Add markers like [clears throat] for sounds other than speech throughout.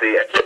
see it.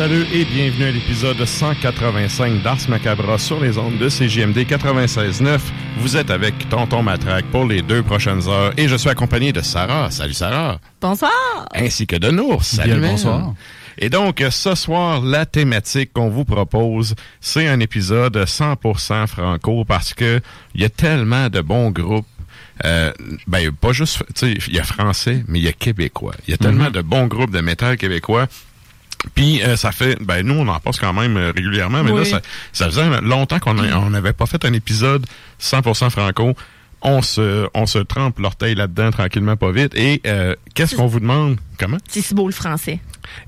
Salut et bienvenue à l'épisode 185 d'Ars Macabra sur les ondes de CJMD 96.9. Vous êtes avec Tonton Matraque pour les deux prochaines heures et je suis accompagné de Sarah. Salut Sarah. Bonsoir. Ainsi que de Nours. Salut. Bien bonsoir. Et donc, ce soir, la thématique qu'on vous propose, c'est un épisode 100% franco parce que il y a tellement de bons groupes euh, ben, pas juste, tu sais, il y a français, mais il y a québécois. Il y a tellement Mhm. de bons groupes de métal québécois. Puis euh, ça fait, ben nous on en passe quand même euh, régulièrement, mais là ça, ça faisait longtemps qu'on on n'avait pas fait un épisode 100% franco. On se, on se trempe l'orteil là-dedans tranquillement, pas vite. Et euh, qu'est-ce qu'on vous demande? Comment? C'est si beau le français.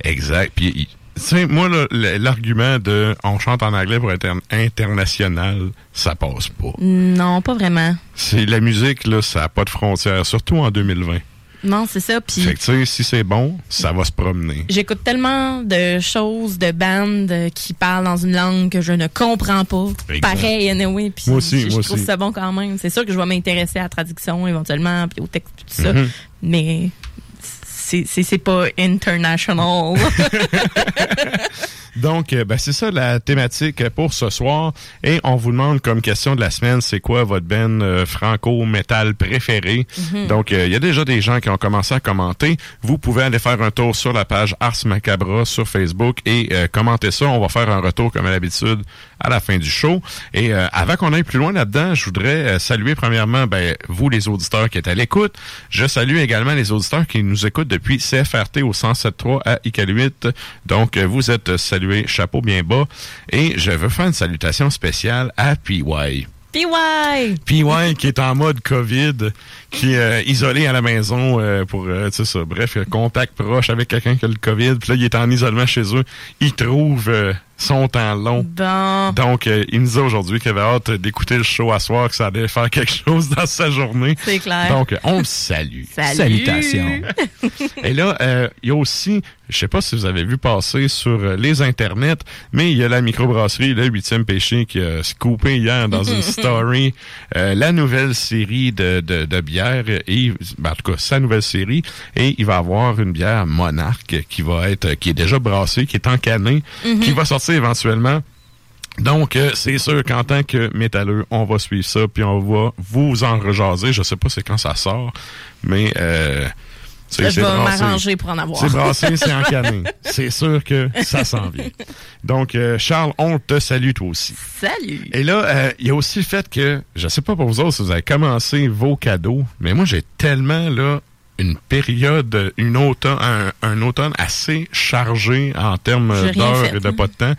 Exact. Puis tu sais, moi l'argument de on chante en anglais pour être international, ça passe pas. Non, pas vraiment. C'est la musique là, ça a pas de frontières, surtout en 2020. Non, c'est ça. Puis Fait que tu sais, si c'est bon, ça va se promener. j'écoute tellement de choses, de bandes euh, qui parlent dans une langue que je ne comprends pas. Exact. Pareil, anyway. Puis Moi aussi, je, moi trouve aussi. ça bon quand même. C'est sûr que je vais m'intéresser à la traduction éventuellement, puis au texte, puis tout ça. Mhm. Mais c'est pas international. [laughs] Donc, euh, ben, c'est ça la thématique pour ce soir. Et on vous demande comme question de la semaine, c'est quoi votre ben euh, franco-métal préféré? Donc, euh, il y a déjà des gens qui ont commencé à commenter. Vous pouvez aller faire un tour sur la page Ars Macabra sur Facebook et euh, commenter ça. On va faire un retour comme à l'habitude à la fin du show. Et avant qu'on aille plus loin là-dedans, je voudrais saluer premièrement ben, vous les auditeurs qui êtes à l'écoute. Je salue également les auditeurs qui nous écoutent depuis CFRT au 107.3 à Iqaluit. Donc, euh, vous êtes salués, chapeau bien bas. Et je veux faire une salutation spéciale à PY. Puis ouais! PY qui est en mode COVID, qui est euh, isolé à la maison euh, pour, euh, tu sais ça, bref, contact proche avec quelqu'un qui a le COVID. Puis là, il est en isolement chez eux. Il trouve euh, son temps long. Bon. Donc, euh, il nous dit aujourd'hui qu'il avait hâte d'écouter le show à soir, que ça allait faire quelque chose dans sa journée. C'est clair. Donc, on le salue. [laughs] Salut. Salutations. Et là, euh, il y a aussi, je sais pas si vous avez vu passer sur euh, les internets, mais il y a la microbrasserie Le Huitième Péché qui a scoopé hier dans une [laughs] story euh, la nouvelle série de, de, de bières, et, ben, en tout cas, sa nouvelle série, et il va avoir une bière Monarque qui va être, qui est déjà brassée, qui est encanée, qui va sortir éventuellement. Donc, euh, c'est sûr qu'en tant que métalleux, on va suivre ça, puis on va vous en rejaser. Je sais pas c'est quand ça sort, mais euh, Je vais m'arranger pour en avoir. C'est brassé, c'est [laughs] encanné. C'est sûr que ça s'en vient. Donc, euh, Charles, on te salue toi aussi. Salut! Et là, euh, il y a aussi le fait que, je sais pas pour vous autres si vous avez commencé vos cadeaux, mais moi, j'ai tellement, là, une période, une automne, un, un automne assez chargé en termes d'heures et de pas de temps.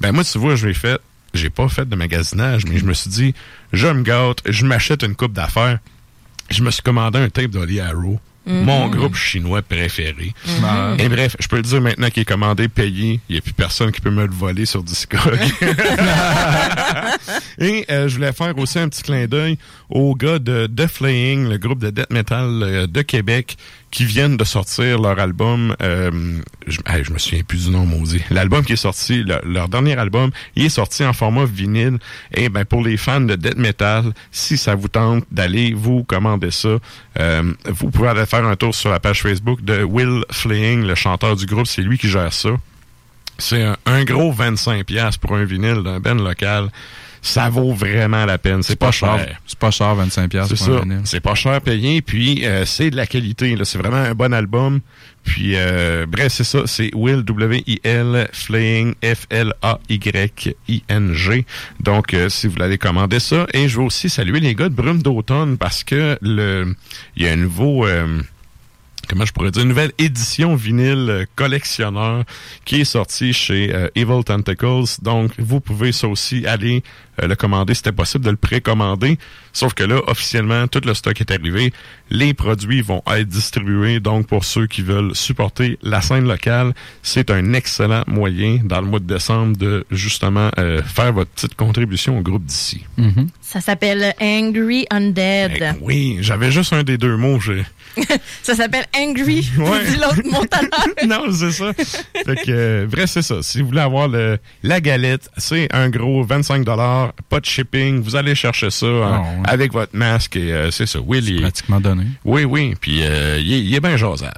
Ben, moi, tu vois, je l'ai fait, j'ai pas fait de magasinage, mais je me suis dit, je me gâte, je m'achète une coupe d'affaires. Je me suis commandé un tape d'Oli Arrow, mon groupe chinois préféré. Et bref, je peux le dire maintenant qu'il est commandé, payé. Il n'y a plus personne qui peut me le voler sur Discog. [laughs] Et euh, je voulais faire aussi un petit clin d'œil aux gars de The Flaying, le groupe de death metal euh, de Québec, qui viennent de sortir leur album. euh, je, je me souviens plus du nom maudit. L'album qui est sorti, le- leur dernier album, il est sorti en format vinyle. Et ben pour les fans de death metal, si ça vous tente d'aller vous commander ça, euh, vous pouvez aller faire un tour sur la page Facebook de Will Flaying, le chanteur du groupe. C'est lui qui gère ça. C'est un, un gros 25$ piastres pour un vinyle d'un band local. Ça vaut vraiment la peine. C'est pas, cher. C'est pas cher, 25$ C'est piastres pour ça. un vinyle. C'est pas cher payé, puis euh, c'est de la qualité. C'est vraiment un bon album. Puis euh, bref, c'est ça. C'est Will W-I-L Flaying F-L-A-Y-I-N-G. Donc, euh, si vous l'allez commander ça. Et je veux aussi saluer les gars de Brume d'automne parce que le il y a un nouveau. euh, comment je pourrais dire, une nouvelle édition vinyle euh, collectionneur qui est sortie chez euh, Evil Tentacles. Donc, vous pouvez ça aussi aller euh, le commander. C'était possible de le précommander. Sauf que là, officiellement, tout le stock est arrivé. Les produits vont être distribués. Donc, pour ceux qui veulent supporter la scène locale, c'est un excellent moyen dans le mois de décembre de justement euh, faire votre petite contribution au groupe d'ici. Ça s'appelle Angry Undead. Eh, Oui, j'avais juste un des deux mots. j'ai- [laughs] Ça s'appelle Angry. Ouais. L'autre mot [laughs] non, c'est ça. Fait que, euh, bref, c'est ça. Si vous voulez avoir le, la galette, c'est un gros 25 pas de shipping. Vous allez chercher ça hein, ouais. avec votre masque et euh, c'est ça. Will, Pratiquement donné. oui, oui. Puis euh, il, est, bien jasable.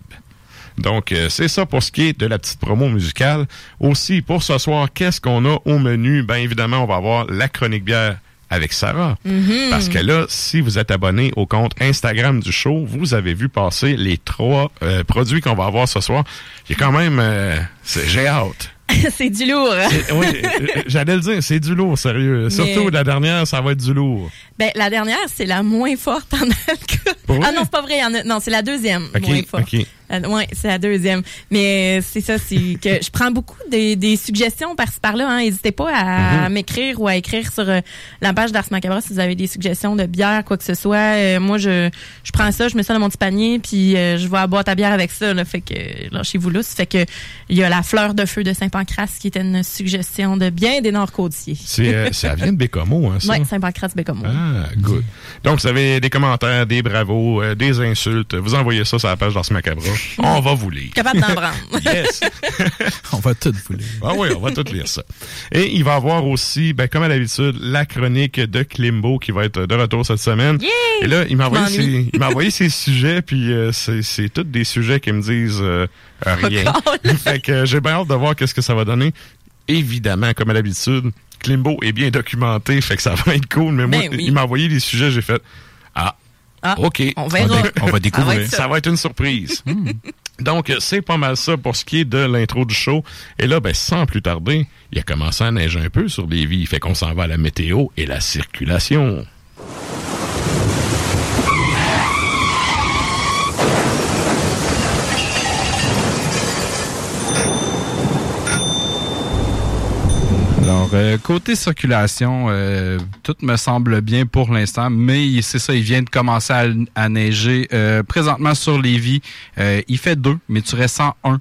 Donc, euh, c'est ça pour ce qui est de la petite promo musicale. Aussi, pour ce soir, qu'est-ce qu'on a au menu? Bien évidemment, on va avoir la chronique bière avec Sarah. Parce que là, si vous êtes abonné au compte Instagram du show, vous avez vu passer les trois euh, produits qu'on va avoir ce soir. A quand même... euh, J'ai hâte. [laughs] c'est du lourd. Et- oui, euh, j'allais le dire, c'est du lourd, sérieux. Surtout la dernière, ça va être du lourd. Ben, la dernière, c'est la moins forte en alcool. Ah non, c'est pas vrai. non, c'est la deuxième OK, moins forte. OK. Euh, ouais, c'est la deuxième. Mais c'est ça, c'est [laughs] que je prends beaucoup des, des suggestions par-ci par-là. Hein. N'hésitez pas à Mhm. m'écrire ou à écrire sur euh, la page d'Ars Macabre si vous avez des suggestions de bière, quoi que ce soit. Euh, moi, je, je prends ça, je mets ça dans mon petit panier, puis euh, je vais à boîte à bière avec ça. Là, fait que là, chez vous là, ça fait que il y a la fleur de feu de Saint-Pancras qui était une suggestion de bien des Nord-Côtiers. C'est, euh, ça vient de Bécomo, hein, ça? Ouais, Saint-Pancras Bécomo. Ah, good. Donc, vous avez des commentaires, des bravos, euh, des insultes. Vous envoyez ça sur la page d'Ars Macabra. On va vous lire. Capable d'en prendre. [laughs] Yes! [laughs] On va tout vous lire. Ah oui, on va tout lire ça. Et il va y avoir aussi, ben, comme à l'habitude, la chronique de Klimbo qui va être de retour cette semaine. Yay! Et là, il m'a envoyé, ses, il m'a envoyé ses sujets, puis euh, c'est, c'est tous des sujets qui me disent euh, rien. [laughs] Fait que euh, j'ai bien hâte de voir qu'est-ce que ça va donner. Évidemment, comme à l'habitude, Klimbo est bien documenté, fait que ça va être cool. Mais moi, Ben oui. il m'a envoyé les sujets, j'ai fait ah, Ah, ok, On verra. On va découvrir. Ça va être ça va être une surprise. Donc, euh, c'est pas mal ça pour ce qui est de l'intro du show. Et là, ben, sans plus tarder, il a commencé à neiger un peu sur les vies. Fait qu'on s'en va à la météo et la circulation. Euh, côté circulation, euh, tout me semble bien pour l'instant, mais c'est ça, il vient de commencer à, neiger. Euh, présentement sur Lévis, il fait 2, mais tu restes 101.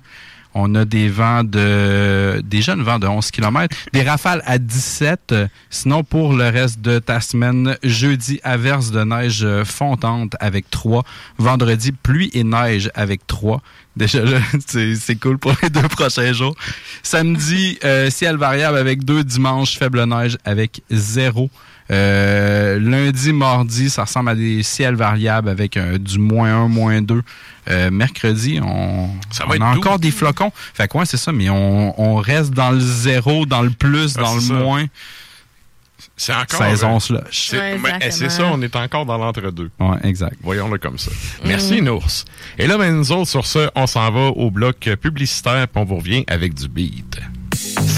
On a des vents de des jeunes vents de 11 km, des rafales à 17. Euh, Sinon, pour le reste de ta semaine, jeudi, averse de neige fondante avec 3. Vendredi, pluie et neige avec 3. Déjà là, [laughs] c'est cool pour les deux prochains jours. Samedi, euh, ciel variable avec 2. Dimanche, faible neige avec 0. Euh, lundi, mardi, ça ressemble à des ciels variables avec euh, du moins 1, moins 2. Euh, mercredi, on, Ça va on être a doux. encore des flocons. Fait quoi, c'est ça, mais on, on reste dans le zéro, dans le plus, Ah, dans le ça. moins. C'est encore. saison euh, slush. c'est Ouais, mais, eh, c'est ça, on est encore dans l'entre-deux. Ouais, exact. Voyons-le comme ça. Merci, Nours. Et là, ben, nous autres, sur ce, on s'en va au bloc publicitaire, puis on vous revient avec du beat.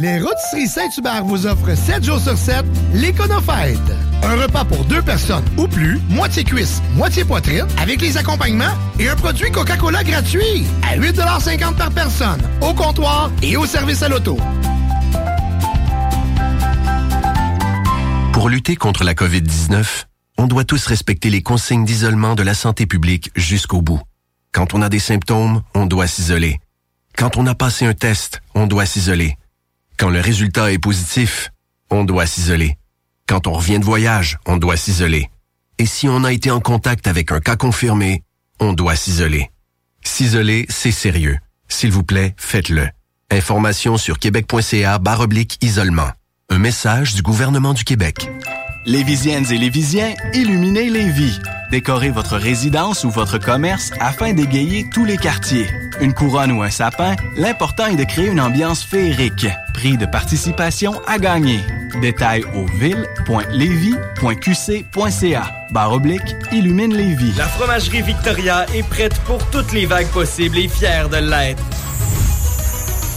Les Rôtisseries Saint-Hubert vous offrent 7 jours sur 7 l'Éconofête. Un repas pour deux personnes ou plus, moitié cuisse, moitié poitrine, avec les accompagnements et un produit Coca-Cola gratuit à 8,50 par personne, au comptoir et au service à l'auto. Pour lutter contre la COVID-19, on doit tous respecter les consignes d'isolement de la santé publique jusqu'au bout. Quand on a des symptômes, on doit s'isoler. Quand on a passé un test, on doit s'isoler. Quand le résultat est positif, on doit s'isoler. Quand on revient de voyage, on doit s'isoler. Et si on a été en contact avec un cas confirmé, on doit s'isoler. S'isoler, c'est sérieux. S'il vous plaît, faites-le. Information sur québec.ca barre oblique isolement. Un message du gouvernement du Québec. Lévisiennes et Lévisiens, illuminez Lévis. Décorez votre résidence ou votre commerce afin d'égayer tous les quartiers. Une couronne ou un sapin, l'important est de créer une ambiance féerique. Prix de participation à gagner. Détails au ville.levy.qc.ca. Barre oblique, illumine Lévis. La fromagerie Victoria est prête pour toutes les vagues possibles et fière de l'être.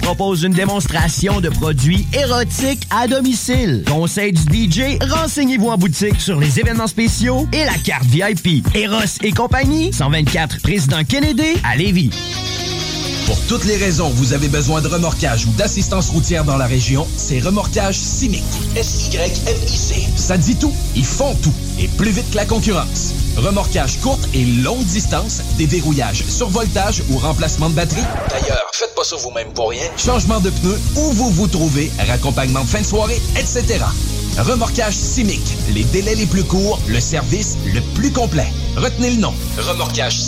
propose une démonstration de produits érotiques à domicile. Conseil du DJ, renseignez-vous en boutique sur les événements spéciaux et la carte VIP. Eros et compagnie, 124 Président Kennedy à Lévis. Pour toutes les raisons où vous avez besoin de remorquage ou d'assistance routière dans la région, c'est Remorquage Simic. S-Y-M-I-C. Ça dit tout. Ils font tout. Et plus vite que la concurrence. Remorquage courte et longue distance, déverrouillage, survoltage ou remplacement de batterie. D'ailleurs, faites pas ça vous-même pour rien. Changement de pneus, où vous vous trouvez, raccompagnement de fin de soirée, etc. Remorquage Simic. Les délais les plus courts, le service le plus complet. Retenez le nom. Remorquage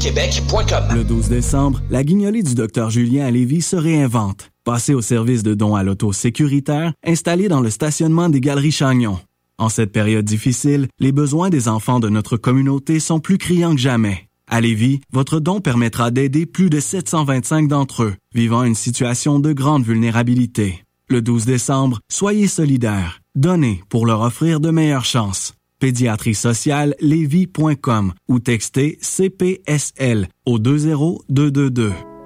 Québec.com. Le 12 décembre, la guignolée du docteur Julien à Lévis se réinvente. Passez au service de dons à l'auto sécuritaire installé dans le stationnement des Galeries Chagnon. En cette période difficile, les besoins des enfants de notre communauté sont plus criants que jamais. À Lévis, votre don permettra d'aider plus de 725 d'entre eux vivant une situation de grande vulnérabilité. Le 12 décembre, soyez solidaires. Donnez pour leur offrir de meilleures chances. pédiatrie sociale ou textez CPSL au 20222.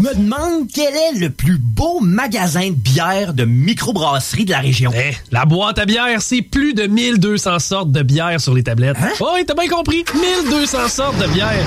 Me demande quel est le plus beau magasin de bière de microbrasserie de la région. Eh, la boîte à bière, c'est plus de 1200 sortes de bière sur les tablettes. Hein? Oh, oui, t'as bien compris. 1200 sortes de bière.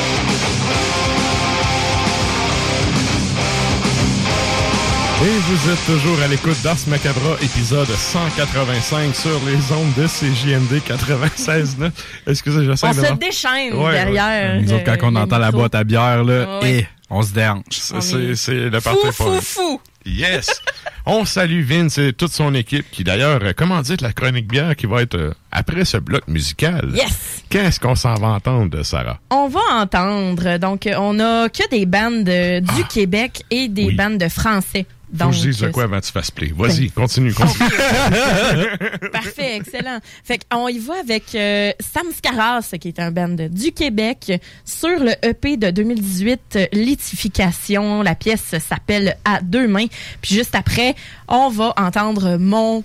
Et vous êtes toujours à l'écoute d'Ars Macabra, épisode 185 sur les ondes de CJMD 96.9. Excusez, j'essaie On de... se déchaîne Ouais, derrière. Nous autres, quand on le entend la boîte à bière, là, Ah ouais. et on se dérange. C'est- C'est c'est le Fou, fou, fou. Yes! On salue Vince et toute son équipe qui d'ailleurs euh, commandite la chronique bière qui va être euh, après ce bloc musical. Yes! Qu'est-ce qu'on s'en va entendre, Sarah? On va entendre. Donc, on a que des bandes euh, du Québec et des bandes de français. Faut Donc, que je dise de quoi avant que tu fasses play. Vas-y, continue, continue. Parfait, excellent. Fait qu'on y va avec euh, Sam Scaras, qui est un band du Québec, sur le EP de 2018, euh, Litification. La pièce s'appelle À deux mains. Puis juste après, on va entendre mon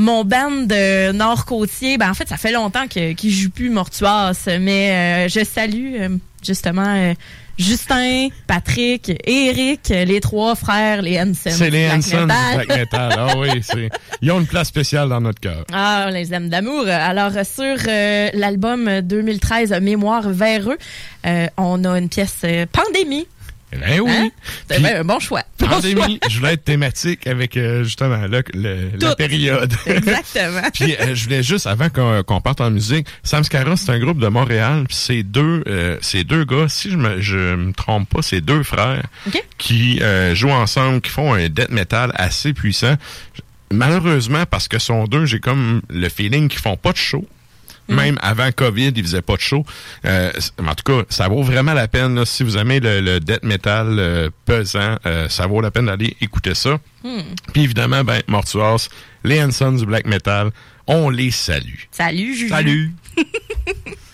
mon band de Nord-Côtier. Ben, en fait, ça fait longtemps que- qu'il joue plus Mortuas, mais euh, je salue euh, justement euh, Justin, Patrick et Eric, les trois frères, les Hanson. C'est les Hanson du. Black Metal. Ah oui, c'est- ils ont une place spéciale dans notre cœur. Ah, on les aime d'amour. Alors, sur euh, l'album 2013 Mémoire vers eux, euh, on a une pièce euh, Pandémie. Ben oui. Hein? Puis- un bon choix. Pandémie, je voulais être thématique avec euh, justement le- la période. [laughs] Exactement. puis euh, je voulais juste avant qu'on parte en musique, Sam Scara, c'est un groupe de Montréal, puis c'est deux euh, c'est deux gars, si je me je me trompe pas, c'est deux frères qui jouent ensemble, qui font un death metal assez puissant. Malheureusement parce que sont deux, j'ai comme le feeling qu'ils font pas de show. Même avant COVID, ils faisaient pas de show. Euh, en tout cas, ça vaut vraiment la peine. là, si vous aimez le, le death metal euh, pesant, euh, ça vaut la peine d'aller écouter ça. Hmm. Puis évidemment, ben, Mortuas, les Hanson du black metal, on les salue. Salut, Juju. Salut. [laughs]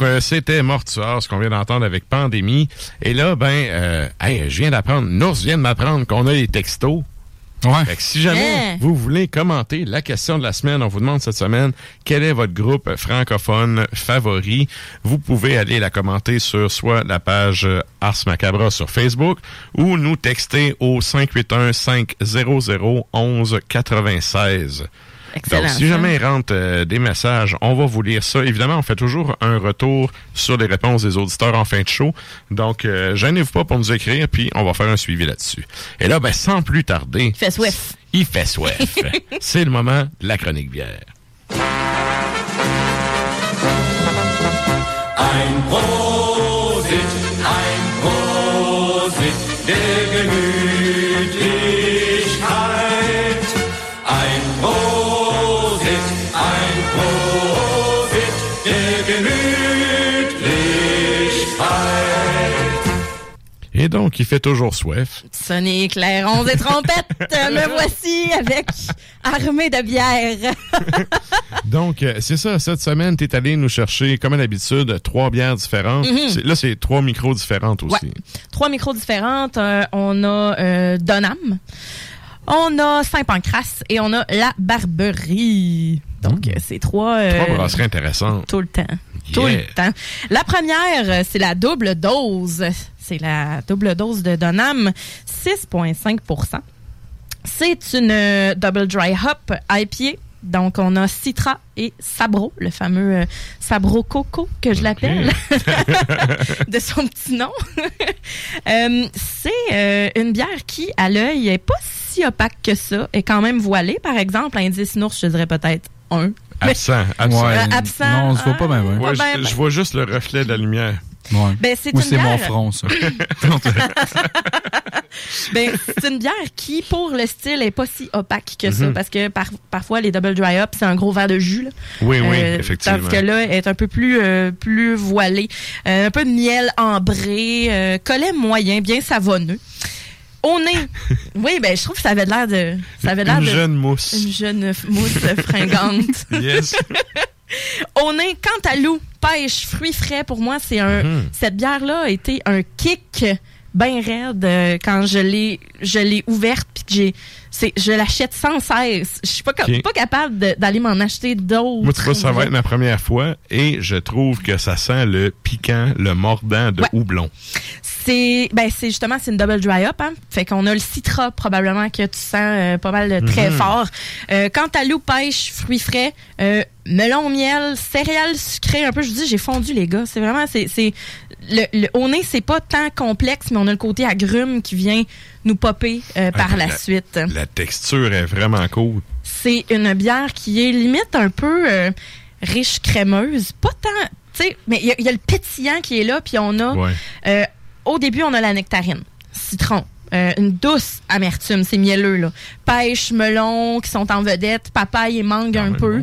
donc, euh, c'était Mortuaire, ce qu'on vient d'entendre avec Pandémie. Et là, ben, euh, hey, je viens d'apprendre, Nours vient de m'apprendre qu'on a les textos. Ouais. Fait que si jamais Hein? vous voulez commenter la question de la semaine, on vous demande cette semaine quel est votre groupe francophone favori? Vous pouvez aller la commenter sur soit la page euh, Ars Macabra sur Facebook ou nous texter au 581 500 11 96. Excellent, Donc, si jamais il rentre euh, des messages, on va vous lire ça. Évidemment, on fait toujours un retour sur les réponses des auditeurs en fin de show. Donc, euh, gênez-vous pas pour nous écrire, puis on va faire un suivi là-dessus. Et là, ben, sans plus tarder... Il fait soif. Il fait soif. [laughs] C'est le moment de la chronique bière. Et donc, il fait toujours soif. Sonner clairons et trompettes, [laughs] me voici avec armée de bière. [laughs] Donc, euh, c'est ça. Cette semaine, tu es allé nous chercher, comme à l'habitude, trois bières différentes. Mhm. Là, c'est trois micros différentes aussi. Ouais. Trois micros différentes. Euh, on a euh, Donham, on a Saint-Pancras et on a La Barberie. Donc, euh, c'est trois... euh, Trois brasseries intéressantes. Tout le temps. Tout le temps. La première, euh, c'est la double dose. C'est la double dose de Donham, 6,5% C'est une euh, double dry hop IPA. Donc, on a Citra et Sabro, le fameux euh, Sabro Coco que je l'appelle, [laughs] de son petit nom. [laughs] Euh, c'est euh, une bière qui, à l'œil, est pas si opaque que ça, est quand même voilée. Par exemple, indice Nours, je dirais peut-être un. Absent. [laughs] Absent. Ouais. Absent, Non, on se voit pas ouais. Ouais, Pas je, bien, je vois juste le reflet de la lumière. Ben, c'est Ou une c'est mon front, ça. [laughs] Ben, c'est une bière qui, pour le style, est pas si opaque que ça. Mhm. Parce que par- parfois, les double dry up, c'est un gros verre de jus. Là. Oui, oui, Euh, effectivement. Tandis que là, elle est un peu plus, euh, plus voilée. Euh, un peu de miel ambré, euh, collet moyen, bien savonneux. Au nez, [laughs] oui, ben je trouve que ça avait l'air de, ça avait l'air Une de jeune mousse. une jeune mousse fringante. [laughs] Yes. Au nez, quant à loup, pêche, fruits frais, pour moi, c'est un. Mhm. Cette bière-là a été un kick bien raide euh, quand je l'ai je l'ai ouverte puis que j'ai c'est je l'achète sans cesse. Je suis pas, capable de- d'aller m'en acheter d'autres. Moi, tu vois, ça va être ma première fois et je trouve que ça sent le piquant, le mordant de Ouais. houblon. C'est ben c'est justement c'est une double dry up hein. Fait qu'on a le citra probablement que tu sens euh, pas mal de très Mhm. fort. Euh, quant à loup pêche, fruits frais, euh, melon miel, céréales sucrées un peu, je vous dis j'ai fondu les gars, c'est vraiment c'est c'est le, le au nez c'est pas tant complexe mais on a le côté agrume qui vient nous popper euh, par Ah, la, la- suite. La texture est vraiment cool. C'est une bière qui est limite un peu euh, riche crémeuse, pas tant, tu sais, mais il y, y a le pétillant qui est là, puis on a, Ouais. Au début, on a la nectarine, citron, euh, une douce amertume, c'est mielleux, là. Pêche, melon qui sont en vedette, papaye et mangue un peu.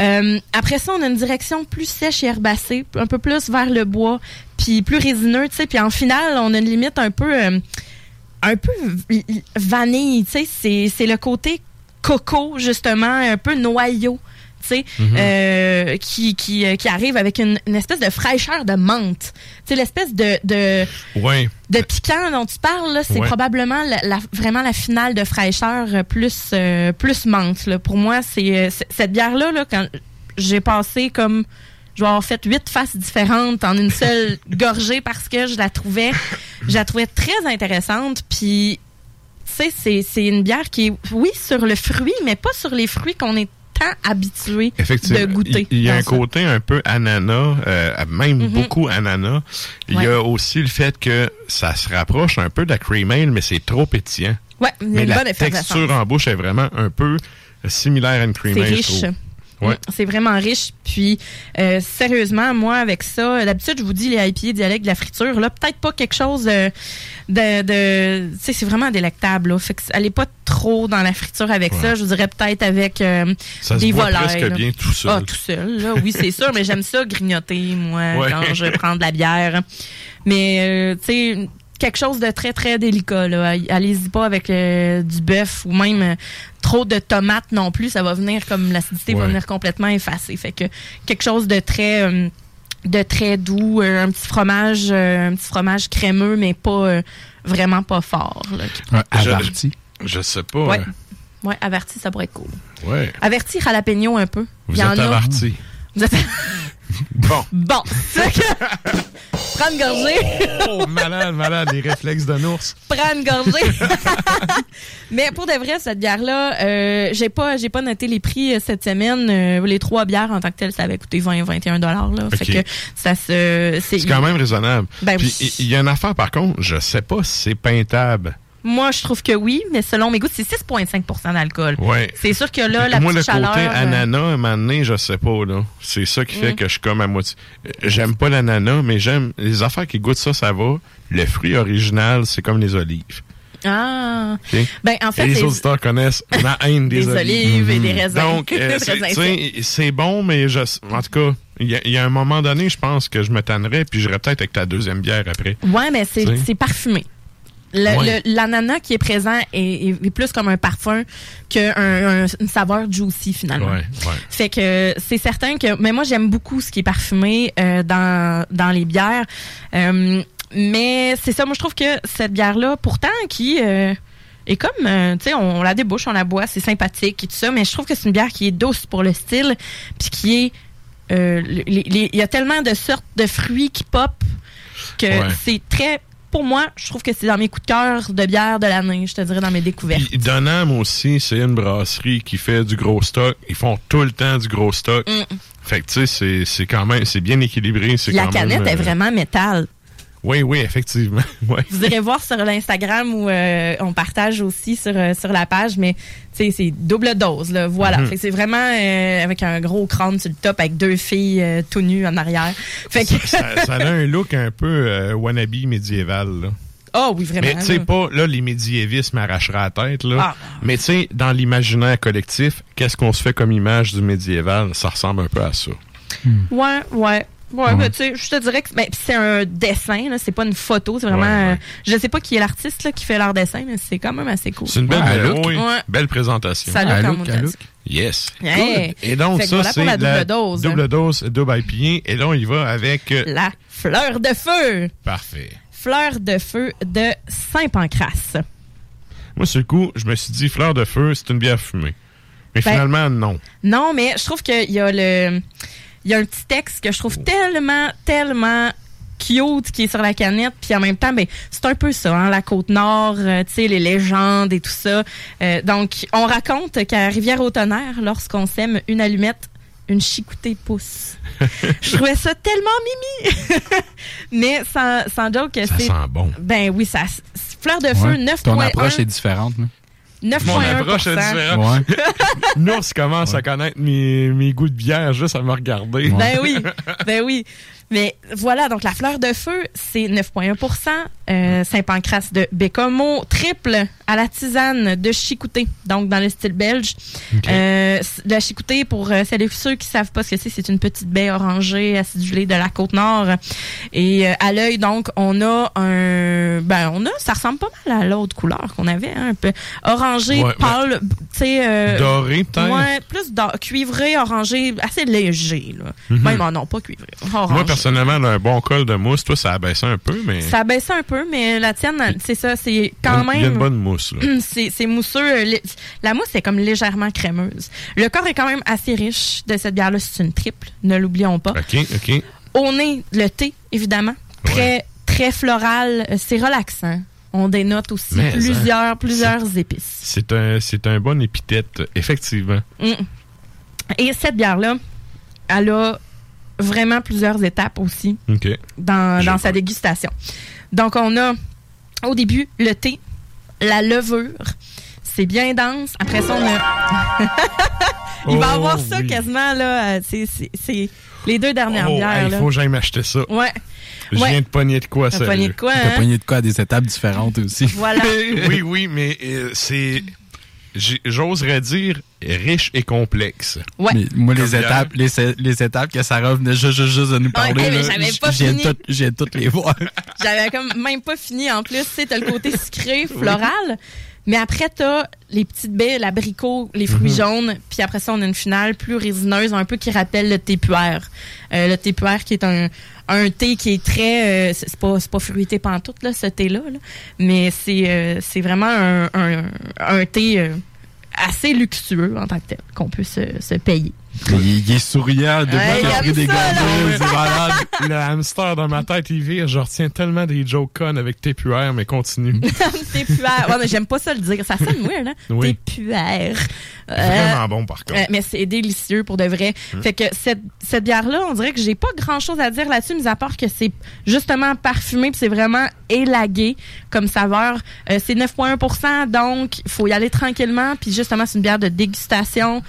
Euh, après ça, on a une direction plus sèche et herbacée, un peu plus vers le bois, puis plus résineux, tu sais, puis en finale, on a une limite un peu... euh, un peu vanille, tu sais, c'est, c'est le côté coco, justement, un peu noyau, tu sais, Mhm. euh, qui, qui, euh, qui arrive avec une, une espèce de fraîcheur de menthe. Tu sais, l'espèce de, de, Ouais. de piquant dont tu parles, c'est Ouais. probablement la, la- vraiment la finale de fraîcheur euh, plus, euh, plus menthe. Là. Pour moi, c'est, cette bière-là, là, quand j'ai passé comme je vais avoir fait huit faces différentes en une seule [laughs] gorgée parce que je la trouvais, je la trouvais très intéressante. Puis, tu sais, c'est une bière qui est, oui, sur le fruit, mais pas sur les fruits qu'on est tant habitué Effectivement. de goûter. Il y a un ça. côté un peu ananas, euh, même Mhm. beaucoup ananas. Il y a aussi le fait que ça se rapproche un peu de la cream ale, mais c'est trop pétillant. Ouais, mais une la bonne texture en bouche est vraiment un peu similaire à une cream C'est ale. je riche. Ouais. C'est vraiment riche. Puis, euh, sérieusement, moi, avec ça, d'habitude, je vous dis les IPA dialecte de la friture. Là, peut-être pas quelque chose de. de, de- tu sais, c'est vraiment délectable. Là. Fait que allez pas trop dans la friture avec ça. Je vous dirais peut-être avec euh, Ça se des voit volailles. presque là. bien tout seul. Ah, tout seul. Là. Oui, c'est sûr, mais j'aime ça grignoter, moi, Ouais. quand je prends de la bière. Mais, euh, tu sais, quelque chose de très, très délicat. Là. Allez-y pas avec euh, du bœuf ou même euh, trop de tomates non plus. Ça va venir comme l'acidité va venir complètement effacer. Fait que quelque chose de très... euh, de très doux, euh, un petit fromage, euh, un petit fromage crémeux, mais pas euh, vraiment pas fort. là. Averti. Je sais pas. Ouais. euh, Ouais, averti, ça pourrait être cool. Ouais. Averti jalapeno un peu. Vous Il y en êtes a. Vous êtes- Bon. Bon, que... [laughs] Prends une gorgée. Oh, malade, malade, les réflexes d'un ours. Prends une gorgée. [laughs] Mais pour de vrai, cette bière-là, euh, j'ai pas, j'ai pas noté les prix euh, cette semaine. Euh, les trois bières en tant que telles, ça avait coûté 20, 21 dollars. Là. Fait que ça se, C'est quand même raisonnable. Ben Puis oui. il y, a une affaire, par contre, je sais pas si c'est peintable. Moi, je trouve que oui, mais selon mes goûts, c'est 6,5% d'alcool. Ouais. C'est sûr que là, la Moi, le petite chaleur. côté euh, ananas, un moment donné, je sais pas, là. C'est ça qui fait Mm. que je suis comme à moitié. Euh, J'aime pas l'ananas, mais j'aime les affaires qui goûtent ça, ça va. Le fruit original, c'est comme les olives. Ah. ok? Ben, en fait, Et les auditeurs connaissent ma [laughs] haine des, Des olives et des Mhm. raisins. Donc, [laughs] euh, c'est- bon, mais je, en tout cas, il y, a- il y a un moment donné, je pense que je me tannerais, puis j'irais peut-être avec ta deuxième bière après. Ouais, mais c'est parfumé. L'ananas qui est présent est, plus comme un parfum qu'une un, une saveur juicy finalement. Ouais, ouais. Fait que c'est certain que. Mais moi, j'aime beaucoup ce qui est parfumé euh, dans, dans les bières. Euh, mais c'est ça, moi, je trouve que cette bière-là, pourtant, qui. euh, est comme, tu sais, on, la débouche, on la boit, c'est sympathique et tout ça, mais je trouve que c'est une bière qui est douce pour le style, puis qui est, il y a tellement de sortes de fruits qui pop que Ouais. c'est très, pour moi, je trouve que c'est dans mes coups de cœur de bière de l'année, je te dirais dans mes découvertes. Puis Donham aussi, c'est une brasserie qui fait du gros stock. Ils font tout le temps du gros stock. Mm. Fait que tu sais, c'est- c'est quand même, c'est bien équilibré. La quand canette même, est euh, vraiment métal. Oui, oui, effectivement. [laughs] Ouais. Vous irez voir sur l'Instagram où euh, on partage aussi sur, euh, sur la page, mais c'est double dose, là. Voilà. Mhm. Fait que c'est vraiment euh, avec un gros crâne sur le top avec deux filles euh, tout nues en arrière. Fait que. ça, ça a un look un peu euh, wannabe médiéval. Là. Oh oui, vraiment. Mais tu sais là. pas, là, les médiévistes m'arracheraient la tête, là. Ah. Mais tu sais, dans l'imaginaire collectif, qu'est-ce qu'on se fait comme image du médiéval? Ça ressemble un peu à ça. Ouais, ouais. Ouais, ben, tu sais, je te dirais que ben, c'est un dessin, là, c'est pas une photo, c'est vraiment. Ouais, ouais. euh, je sais pas qui est l'artiste là, qui fait leur dessin, mais c'est quand même assez cool. C'est une belle, Ouais. oui, Ouais. belle présentation. Ça look look. Yes. Hey. Et donc, ça, voilà c'est la double dose. Double dose, double IPA. Et là, on y va avec... euh, La fleur de feu. Parfait. Fleur de feu de Saint-Pancras. Moi, sur le coup, je me suis dit, fleur de feu, c'est une bière fumée. Mais Ben- finalement, non. Non, mais je trouve qu'il y a le. Il y a un petit texte que je trouve tellement, tellement cute qui est sur la canette. Puis en même temps, ben, c'est un peu ça, hein, la Côte-Nord, euh, tu sais, les légendes et tout ça. Euh, donc, on raconte qu'à Rivière-au-Tonnerre, lorsqu'on sème une allumette, une chicoutée pousse. [laughs] je trouvais ça tellement mimi! [laughs] mais sans, sans joke, Ça c'est. sent bon. Ben oui, ça. Fleur de feu, Ouais. 9.1. Ton approche est différente. là. 9.1%. Mon approche est différente. [laughs] Nours commence à connaître mes, mes goûts de bière juste à me regarder. Ben oui, ben oui. Mais voilà, donc la fleur de feu, c'est 9,1 euh, Saint-Pancras de Bécomo, triple à la tisane de Chicouté, donc dans le style belge. Euh, la Chicouté, pour euh, celles et ceux qui savent pas ce que c'est, c'est une petite baie orangée acidulée de la Côte-Nord. Et euh, à l'œil, donc, on a un... Ben, on a... Ça ressemble pas mal à l'autre couleur qu'on avait, hein, un peu orangé, Ouais, pâle, tu sais... euh, Doré, peut-être? Ouais, plus d'or- cuivré, orangé, assez léger, là. Même, oh non, pas cuivré. Moi, personnellement, là, un bon col de mousse, toi, ça abaisse un peu, mais Ça baisse un peu, mais la tienne, c'est ça, c'est quand il y a une même. bonne mousse. Là. [clears throat] C'est c'est mousseux. euh, La mousse est comme légèrement crémeuse. Le corps est quand même assez riche de cette bière-là. C'est une triple, ne l'oublions pas. OK, OK. Au nez, le thé, évidemment. Très, très floral. euh, C'est relaxant. On dénote aussi Mais, hein, plusieurs, plusieurs épices. C'est un, c'est un bon épithète, effectivement. Mm. Et cette bière-là, elle a vraiment plusieurs étapes aussi dans, dans sa dégustation. Donc, on a au début le thé, la levure. C'est bien dense. Après ça, on a. [laughs] Il va Oh, avoir ça oui. quasiment, là. C'est- les deux dernières Oh, bières. il faut que j'aille m'acheter ça. Ouais. Je Ouais. viens de pogner de quoi, T'as ça? pogné de quoi, T'as hein? pogné de quoi à des étapes différentes aussi. Voilà. [laughs] oui, oui, mais euh, c'est. J'ai- j'oserais dire riche et complexe. Ouais. Mais moi, les étapes, les, les étapes que Sarah venait juste, juste, juste de nous parler, mais là, j'avais j- pas fini. toutes- les voir. [laughs] [laughs] J'avais comme même pas fini en plus. Tu sais, t'as le côté sucré, floral. Mais après, t'as les petites baies, l'abricot, les fruits Mhm. jaunes. Puis après ça, on a une finale plus résineuse, un peu qui rappelle le thé puer. Euh, le thé puer qui est un, un thé qui est très... euh, c'est pas, pas fruité pantoute, là, ce thé-là. là. Mais c'est euh, c'est vraiment un, un, un thé euh, assez luxueux en tant que tel, qu'on peut se, se payer. Il, il est souriant depuis Ouais, qu'il a il pris des gorgées, c'est [laughs] malade. Le hamster dans ma tête, il vire. Je retiens tellement des jokes connes avec tes puères, mais continue. [laughs] thé puer. Ouais, mais j'aime pas ça le dire. Ça sonne weird, hein? Oui. Thé puer. Euh, Vraiment bon, par contre. Euh, mais c'est délicieux pour de vrai. Mm. Fait que cette, cette bière-là, on dirait que j'ai pas grand-chose à dire là-dessus, mis à part que c'est justement parfumé puis c'est vraiment élagué comme saveur. Euh, c'est 9,1% donc il faut y aller tranquillement. Puis justement, c'est une bière de dégustation.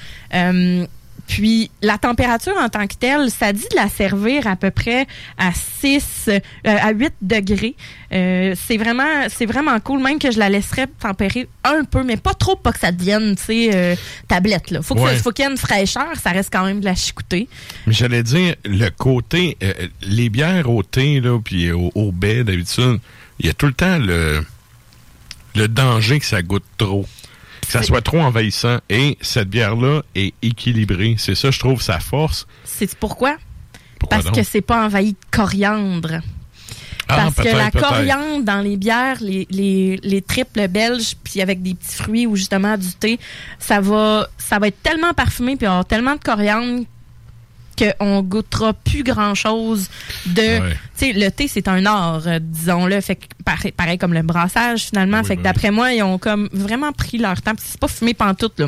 Puis la température en tant que telle, ça dit de la servir à peu près à 6, euh, à 8 degrés. Euh, c'est vraiment, c'est vraiment cool, même que je la laisserais tempérer un peu, mais pas trop, pas que ça devienne, tu sais, euh, tablette là. Faut que Ouais. ça- faut qu'il y ait une fraîcheur, ça reste quand même de la chicoutée. Mais j'allais dire, le côté, euh, les bières au thé, là, puis au, au baie, d'habitude, il y a tout le temps le, le danger que ça goûte trop. Que ça soit trop envahissant. Et cette bière-là est équilibrée. C'est ça, je trouve, sa force. C'est pourquoi? Pourquoi Parce donc? que c'est pas envahi de coriandre. Ah, Parce que la coriandre dans les bières, les, les, les triples belges, puis avec des petits fruits ou justement du thé, ça va, ça va être tellement parfumé puis avoir tellement de coriandre qu'on goûtera plus grand chose de. Ouais. Tu sais, le thé c'est un art, euh, disons-le, fait que pareil, pareil comme le brassage finalement. fait que d'après moi, ils ont comme vraiment pris leur temps. C'est pas fumé pantoute là.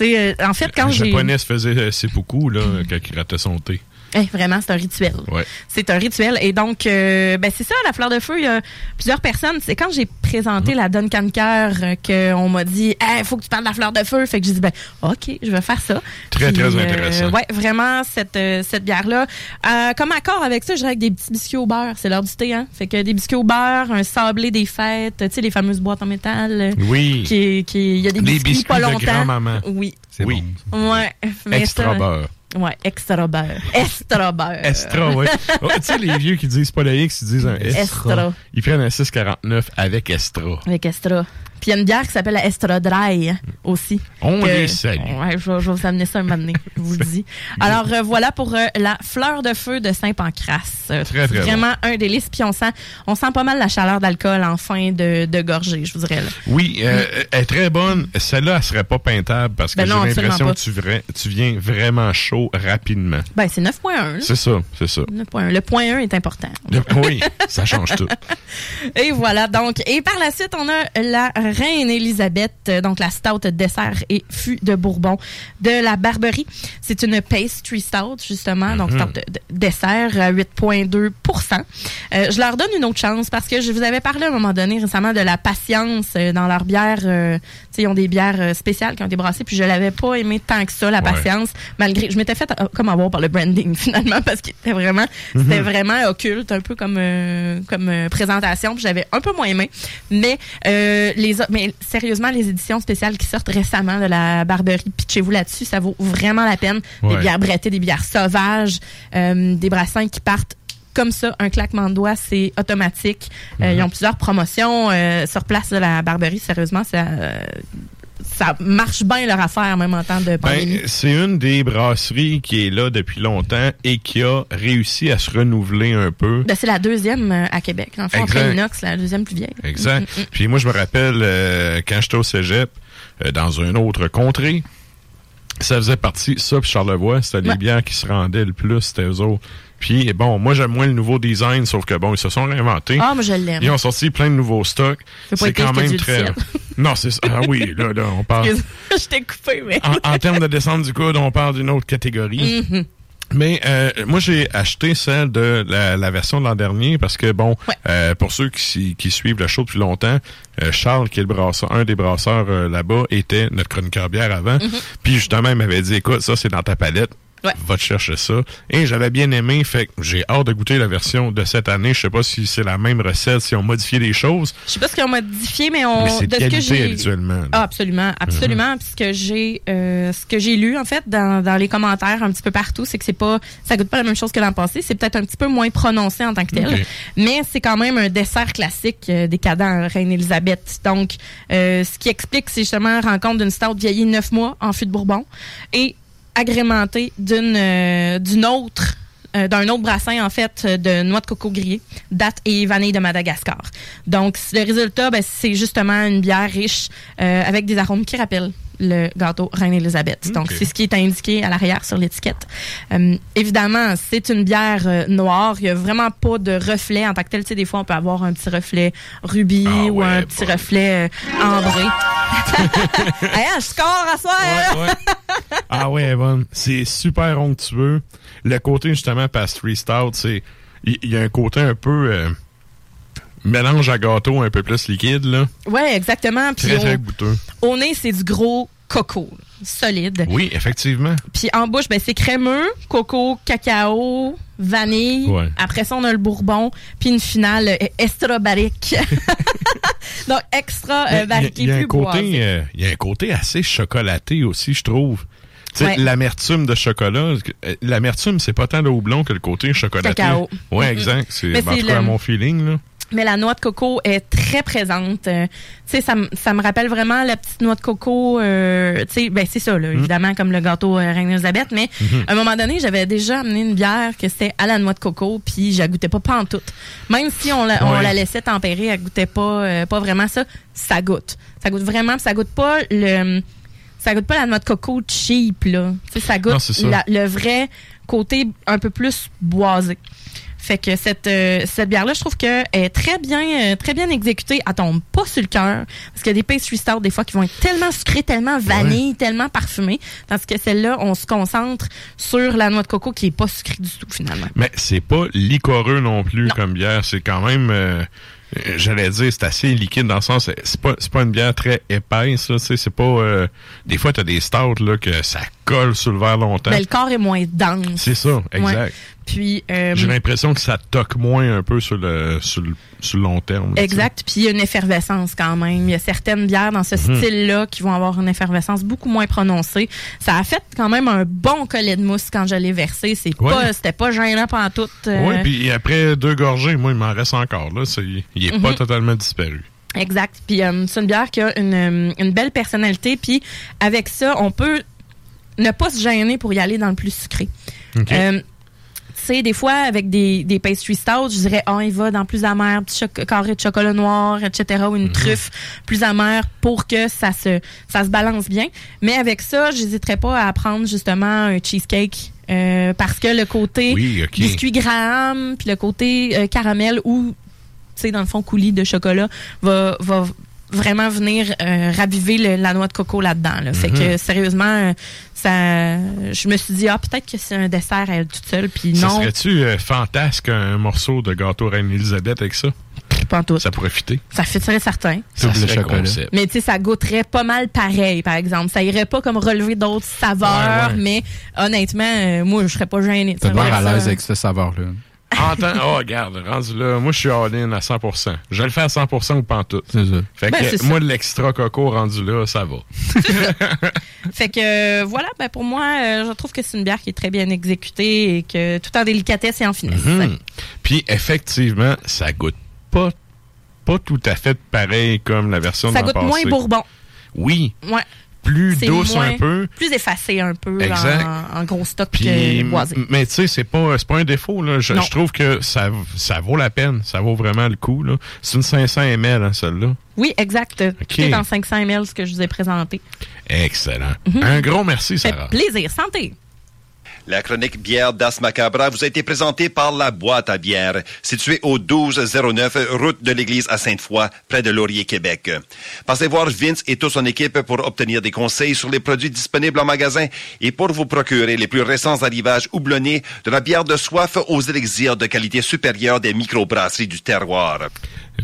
Euh, en fait quand j'ai. japonais se faisait euh, seppuku, là, [laughs] quand il ratait son thé. Eh, vraiment, c'est un rituel. Ouais. C'est un rituel. Et donc, euh, ben, c'est ça, la fleur de feu. Il y a plusieurs personnes. C'est quand j'ai présenté Mhm. la Duncan Cœur euh, qu'on m'a dit, il faut que tu parles de la fleur de feu. Fait que j'ai dit, ben, OK, je vais faire ça. Très, Puis, très euh, intéressant. ouais, vraiment, cette, euh, cette bière-là. Euh, comme accord avec ça, je dirais avec des petits biscuits au beurre. C'est l'heure du thé, hein. Fait que des biscuits au beurre, un sablé des fêtes, tu sais, les fameuses boîtes en métal. Oui. Qui, qui, il y a des biscuits, biscuits pas de longtemps. grand-maman. Oui. oui. Ouais. mais Extra ça- beurre. Ouais, extra beurre. Extra beurre. Estra, oui. [laughs] tu sais, les vieux qui disent pas le X, ils disent un Estra. Estra. Ils prennent un 649 avec Estra. Avec Estra. Puis il y a une bière qui s'appelle la Estra Dry aussi. On Que- les salue. Ouais, je vais, je vais vous amener ça un moment donné, je vous le dis. Alors euh, voilà pour euh, la fleur de feu de Saint-Pancras. Euh, Très, très Vraiment un délice. Puis on sent, on sent pas mal la chaleur d'alcool en fin de, de gorgée, je vous dirais. Là. Oui, euh, elle est très bonne. Celle-là, elle serait pas peintable parce que Ben j'ai l'impression que tu, vrais- tu viens vraiment chaud rapidement. Ben c'est 9.1. là. C'est ça, c'est ça. 9.1. Le point 1 est important. Le- oui, ça change tout. [laughs] Et voilà, donc. Et par la suite, on a la Reine Élisabeth, euh, donc la stout dessert et fût de Bourbon de la Barberie. C'est une pastry stout, justement, donc Mhm. stout de, de- dessert à 8,2% Euh, Je leur donne une autre chance parce que je vous avais parlé à un moment donné récemment de la patience euh, dans leur bière. euh, ils ont des bières euh, spéciales qui ont été brassées, puis je l'avais pas aimé tant que ça, la Ouais. patience, malgré. Je m'étais fait euh, comme avoir par le branding, [laughs] finalement, parce qu'il était vraiment. C'était Mhm. vraiment occulte, un peu comme, euh, comme euh, présentation, puis j'avais un peu moins aimé. Mais, euh, les, mais sérieusement, les éditions spéciales qui sortent récemment de la Barberie, pitchez-vous là-dessus, ça vaut vraiment la peine. Des bières brettées, des bières sauvages, des brassins qui partent comme ça, un claquement de doigts, c'est automatique. Euh, Mhm. Ils ont plusieurs promotions euh, sur place de la Barberie. Sérieusement, ça, euh, ça marche bien leur affaire, même en temps de pandémie. Ben, c'est une des brasseries qui est là depuis longtemps et qui a réussi à se renouveler un peu. Ben, c'est la deuxième à Québec. En fait, Exact. après Inox, la deuxième plus vieille. Exact. Mm, mm, mm. Puis moi, je me rappelle, euh, quand j'étais au cégep, euh, dans une autre contrée, ça faisait partie, ça puis Charlevoix, c'était les bières qui se rendaient le plus, c'était eux autres. Puis bon, moi j'aime moins le nouveau design, sauf que bon, ils se sont réinventés. Ah, moi, je l'aime. Ils ont sorti plein de nouveaux stocks. C'est quand même très... [laughs] non, c'est ça. Ah oui, là, là, on parle... Je t'ai coupé, mais. en, en termes de descente du coude, on parle d'une autre catégorie. Mhm. Mais euh, moi, j'ai acheté celle de la, la version de l'an dernier parce que, bon, euh, pour ceux qui, qui suivent le show depuis longtemps, euh, Charles, qui est le brasseur, un des brasseurs euh, là-bas, était notre chroniqueur bière avant. Mhm. Puis justement, il m'avait dit, écoute, ça, c'est dans ta palette. Va te chercher ça. Et j'avais bien aimé, fait que j'ai hâte de goûter la version de cette année. Je sais pas si c'est la même recette, si on modifié des choses. Je sais pas ce qu'ils ont modifié, mais on Mais c'est de ce que habituellement, là. Ah, absolument, absolument. Puis ce que j'ai euh, ce que j'ai lu en fait dans, dans les commentaires un petit peu partout, c'est que c'est pas ça goûte pas la même chose que l'an passé, c'est peut-être un petit peu moins prononcé en tant que tel, mais c'est quand même un dessert classique euh, décadent Reine Elisabeth. Donc euh, ce qui explique c'est justement la rencontre d'une stout vieillie neuf mois en fût de Bourbon et agrémentée d'une euh, autre euh, d'un autre brassin, en fait, de noix de coco grillée, date et vanille de Madagascar. Donc, le résultat, ben, c'est justement une bière riche euh, avec des arômes qui rappellent le gâteau Reine Elisabeth. Donc, Ok. c'est ce qui est indiqué à l'arrière sur l'étiquette. Euh, évidemment, c'est une bière euh, noire. Il n'y a vraiment pas de reflet en tant que tel. Tu sais, des fois, on peut avoir un petit reflet rubis Ah ou un petit reflet euh, ambré. [laughs] hey, hein, je score à soir! hein? Ah ouais, Evan, c'est super onctueux. Le côté justement pastry stout, c'est il il y, a un côté un peu euh, mélange à gâteau un peu plus liquide là, Ouais, exactement. Puis très au- très goûteux. Au nez, c'est du gros coco, solide. Oui, effectivement. Puis en bouche, ben, c'est crémeux, coco, cacao, vanille. Ouais. Après ça, on a le bourbon, puis une finale euh, extra barrique. Donc [laughs] extra euh, Il y a- barriqué, il y, euh, y a un côté assez chocolaté aussi, je trouve. Ouais. l'amertume de chocolat, euh, l'amertume c'est pas tant le houblon que le côté chocolaté. Cacao. Ouais, exact, c'est en tout cas le- mon feeling là. Mais la noix de coco est très présente. Euh, tu sais, ça, me- ça me rappelle vraiment la petite noix de coco. euh, tu sais, ben c'est ça, là, Mm. évidemment, comme le gâteau euh, Reine Elisabeth. Mais Mhm. à un moment donné, j'avais déjà amené une bière que c'était à la noix de coco, puis je la goûtais pas pantoute. Même si on la, on la laissait tempérer, elle goûtait pas, euh, pas vraiment ça. Ça goûte. Ça goûte vraiment, ça goûte pas le... Ça goûte pas la noix de coco cheap, là. Tu sais, ça goûte Non, la- le vrai côté un peu plus boisé. Fait que cette, euh, cette bière-là, je trouve qu'elle est très bien, euh, très bien exécutée. Elle tombe pas sur le cœur. Parce qu'il y a des pastry stouts, des fois, qui vont être tellement sucrées, tellement vanille, tellement parfumées. Tandis que celle-là, on se concentre sur la noix de coco qui est pas sucrée du tout, finalement. Mais c'est pas liquoreux non plus comme bière. C'est quand même, euh, j'allais dire, c'est assez liquide dans le sens, c'est- pas, pas une bière très épaisse. là, C'est pas. euh, des fois, t'as des stouts là, que ça colle sur le verre longtemps. Ben, le corps est moins dense. C'est ça, exact. Ouais. Puis, euh, J'ai l'impression que ça toque moins un peu sur le, sur le, sur le long terme. Exact. Puis il y a une effervescence quand même. Il y a certaines bières dans ce Mhm. style-là qui vont avoir une effervescence beaucoup moins prononcée. Ça a fait quand même un bon collet de mousse quand je l'ai versé. C'est Ouais. pas, c'était pas gênant pendant tout. euh, Oui, puis après deux gorgées, moi, il m'en reste encore. Là, C'est- il est pas Mhm. totalement disparu. Exact. Puis euh, c'est une bière qui a une, euh, une belle personnalité. Puis avec ça, on peut ne pas se gêner pour y aller dans le plus sucré. OK. Euh, tu sais, des fois, avec des, des pastry stouts, je dirais, ah, il va dans plus amer, petit carré de chocolat noir, etc., ou une truffe plus amère pour que ça se, ça se balance bien. Mais avec ça, j'hésiterais pas à prendre justement un cheesecake. euh, parce que le côté Oui, biscuit Graham, puis le côté euh, caramel ou, tu sais, dans le fond, coulis de chocolat, va, va vraiment venir euh, raviver le- la noix de coco là-dedans. là. Fait Mhm. que sérieusement, euh, ça, je me suis dit ah peut-être que c'est un dessert à elle toute seule, puis non, serait-tu euh, fantasque un morceau de gâteau Reine-Élisabeth avec ça? tout. Ça pourrait fitter. Ça fitterait certain. Ça chocolat. concept. Mais tu sais, ça goûterait pas mal pareil, par exemple. Ça irait pas comme relever d'autres saveurs, Ouais, ouais. mais honnêtement, euh, moi, je serais pas gênée. de T'as l'air savoir à l'aise avec ce saveur-là. Entends, oh, regarde, rendu là, moi, je suis all-in à 100%. Je vais le faire à 100% ou pas en tout. C'est ça. Fait Ben, que, ça. moi, l'extra coco rendu là, ça va. [laughs] Fait que euh, voilà, ben pour moi, euh, je trouve que c'est une bière qui est très bien exécutée et que tout en délicatesse et en finesse. Mhm. Puis, effectivement, ça goûte pas, pas tout à fait pareil comme la version Ça de l'an goûte moins bourbon. Oui, Ouais. Plus douce moins- un peu. Plus effacé un peu Exact. en, en gros stock Puis, boisé. mais tu sais, c'est pas, pas un défaut. Là. Je, trouve que ça, ça vaut la peine. Ça vaut vraiment le coup. C'est une 500 ml, hein, celle-là. Oui, exact. Ok. Tout est dans 500 ml, ce que je vous ai présenté. Excellent. Mhm. Un gros merci, Fait Sarah. plaisir. Santé. La chronique bière d'As Macabra vous a été présentée par La Boîte à bière, située au 1209 route de l'église à Sainte-Foy, près de Laurier, Québec. Passez voir Vince et toute son équipe pour obtenir des conseils sur les produits disponibles en magasin et pour vous procurer les plus récents arrivages houblonnés de la bière de soif aux élixirs de qualité supérieure des microbrasseries du terroir.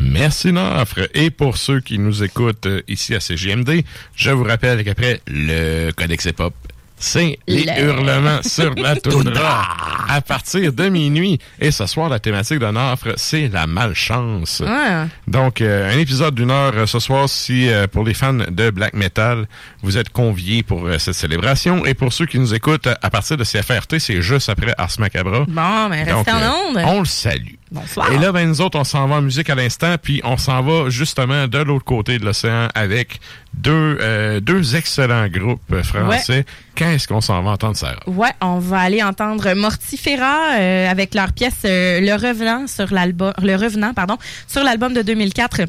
Merci Nafre. Et pour ceux qui nous écoutent euh, ici à CGMD, je vous rappelle qu'après le Codex Hip-Hop, c'est les Le- hurlements sur la [laughs] toundra à partir de minuit. Et ce soir, la thématique de notre c'est la malchance. Ah. Donc, euh, un épisode d'une heure euh, ce soir si, euh, pour les fans de black metal, vous êtes conviés pour cette célébration. Et pour ceux qui nous écoutent à partir de CFRT, c'est juste après Ars Macabra. Bon, mais Donc, restez en onde. On le salue. Bonsoir. Et là, ben, nous autres, on s'en va en musique à l'instant, puis on s'en va justement de l'autre côté de l'océan avec deux, euh, deux excellents groupes français. Qu'est-ce qu'on s'en va entendre, Sarah? Ouais, on va aller entendre Mortifera euh, avec leur pièce euh, Le Revenant sur l'album Le Revenant pardon, sur l'album de 2004.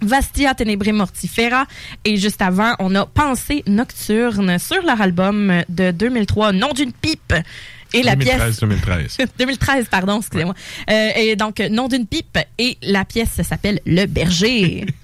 Vastia Tenebre Mortifera et juste avant, on a Pensée nocturne sur leur album de 2003 Nom d'une pipe et la 2013, pièce 2013. 2013 [laughs] pardon, excusez-moi. Euh, et donc Nom d'une pipe et la pièce s'appelle Le berger. [laughs]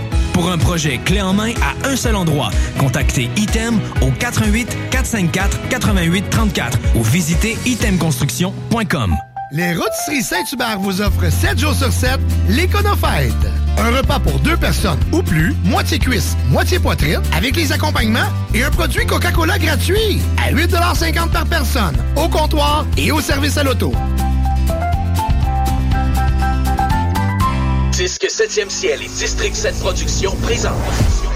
Pour un projet clé en main à un seul endroit, contactez Item au 88 454 88 34 ou visitez itemconstruction.com. Les Rôtisseries Saint-Hubert vous offrent 7 jours sur 7 l'Éconofête. Un repas pour deux personnes ou plus, moitié cuisse, moitié poitrine, avec les accompagnements et un produit Coca-Cola gratuit à 8,50 par personne, au comptoir et au service à l'auto. Disque 7e ciel et District 7 Productions présentent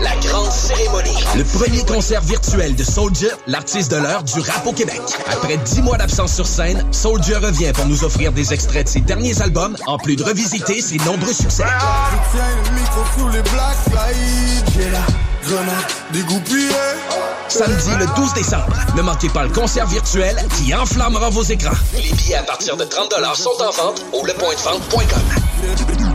la grande cérémonie. Le premier concert virtuel de Soldier, l'artiste de l'heure du rap au Québec. Après 10 mois d'absence sur scène, Soldier revient pour nous offrir des extraits de ses derniers albums, en plus de revisiter ses nombreux succès. Je tiens le micro sous les black slides. J'ai la grenade dégoupillée. Samedi le 12 décembre, ne manquez pas le concert virtuel qui enflammera vos écrans. Les billets à partir de 30 sont en vente au lepointdevente.com.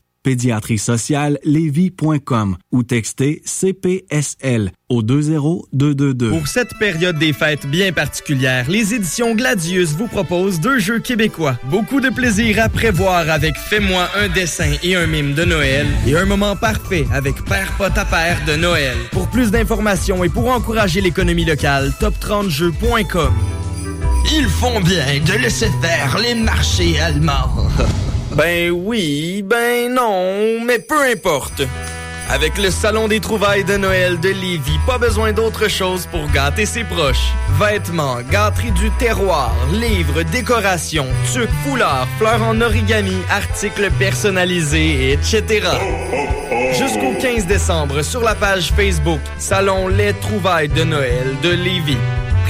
pédiatrie sociale lévis.com ou textez CPSL au 20222. Pour cette période des fêtes bien particulière, les éditions Gladius vous proposent deux jeux québécois. Beaucoup de plaisir à prévoir avec Fais-moi un dessin et un mime de Noël et un moment parfait avec Père Pot à Père de Noël. Pour plus d'informations et pour encourager l'économie locale, top30jeux.com. Ils font bien de laisser faire les marchés allemands. [laughs] Ben oui, ben non, mais peu importe. Avec le Salon des trouvailles de Noël de Lévis, pas besoin d'autre chose pour gâter ses proches. Vêtements, gâteries du terroir, livres, décorations, tucs, foulards, fleurs en origami, articles personnalisés, etc. Jusqu'au 15 décembre, sur la page Facebook, Salon Les trouvailles de Noël de Lévis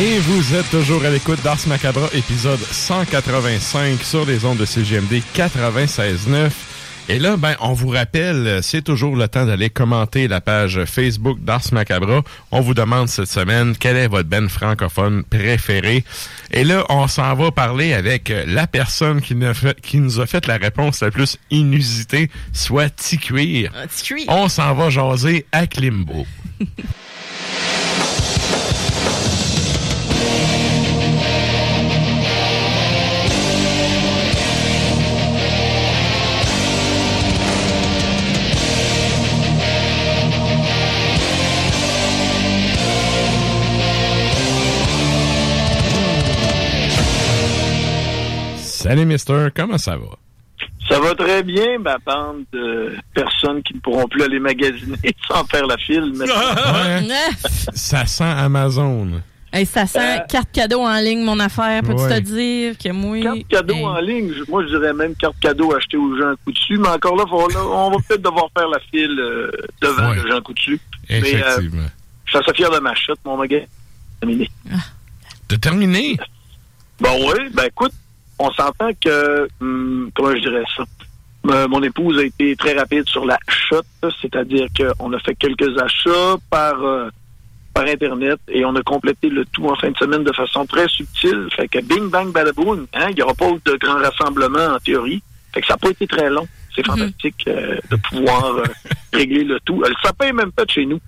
Et vous êtes toujours à l'écoute d'Ars Macabra, épisode 185 sur les ondes de CGMD 96.9. Et là, ben, on vous rappelle, c'est toujours le temps d'aller commenter la page Facebook d'Ars Macabra. On vous demande cette semaine quelle est votre ben francophone préférée? Et là, on s'en va parler avec la personne qui nous, a fait, qui nous a fait la réponse la plus inusitée, soit Ticuir. On s'en va jaser à Klimbo. [laughs] Salut, Mister. Comment ça va? Ça va très bien, ma bande de personnes qui ne pourront plus aller magasiner [laughs] sans faire la file. Ouais. [laughs] ça sent Amazon. Hey, ça sent carte cadeau en ligne, mon affaire. Peux-tu Ouais. te dire que moi. Carte cadeau hey, en ligne, moi je dirais même carte cadeau achetée aux gens coup dessus, mais encore là, faut- là, on va peut-être devoir faire la file euh, devant Ouais. le gens coup dessus. Mais, euh, Effectivement. je suis assez fier de ma chute, mon magasin. Terminé? De terminer? Bon oui, ben écoute, on s'entend que, hum, comment je dirais ça, Euh, mon épouse a été très rapide sur la chute, c'est-à-dire qu'on a fait quelques achats par euh, par Internet et on a complété le tout en fin de semaine de façon très subtile. Fait que bing, bang, badaboum, hein, il n'y aura pas de grand rassemblement en théorie. Fait que ça n'a pas été très long. C'est fantastique euh, de pouvoir euh, [laughs] régler le tout. Le sapin est même pas de chez nous.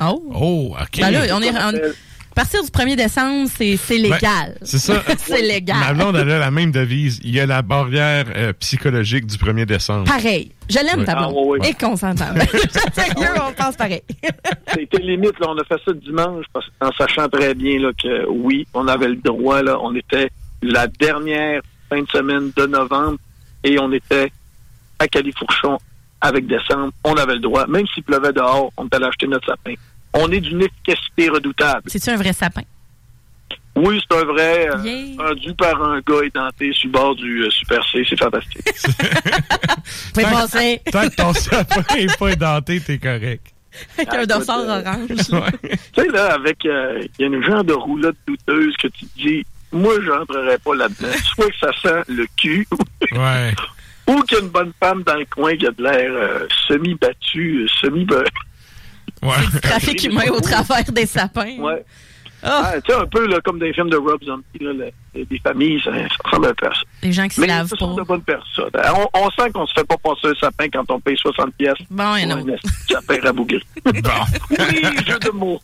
Oh. Oh, OK. Ben là, on est. on- partir du 1er décembre, c'est c'est légal. Ben, c'est ça. [laughs] c'est légal. Ma blonde, elle a la même devise. Il y a la barrière euh, psychologique du 1er décembre. Pareil. Je l'aime, Ouais. ta Ah, blonde. ouais, ouais. Et qu'on s'entend. [laughs] Sérieux, on pense pareil. C'était limite, là, on a fait ça dimanche parce, en sachant très bien là, que oui, on avait le droit. Là, on était la dernière fin de semaine de novembre et on était à Califourchon avec décembre. On avait le droit. Même s'il pleuvait dehors, on allait acheter notre sapin. On est d'une efficacité redoutable. C'est-tu un vrai sapin? Oui, c'est un vrai, euh, rendu par un gars édenté sur le bord du euh, Super C. C'est fantastique. [laughs] Vous pouvez Tant que ton sapin n'est pas édenté, t'es correct. avec un dossard orange. [laughs] tu sais, là, avec, euh, il y a une genre de roulotte douteuse que tu te dis, moi, j'entrerais pas là-dedans. [laughs] Soit que ça sent le cul, Ouais. ou qu'il y a une bonne femme dans le coin qui a de l'air euh, semi-battue, euh, semi Ouais. Trafic [laughs] humain au travers des sapins. Ouais. Ah, tu sais, un peu là, comme dans les films de Rob Zombie, là, le- des familles, ça, ça ressemble à ça. Les gens qui se lavent ce sont pas. de bonnes personnes. On, on sent qu'on se fait pas passer un sapin quand on paye 60 pièces. Bon, et non. Un sapin rabougri. [laughs] oui, jeu de mots.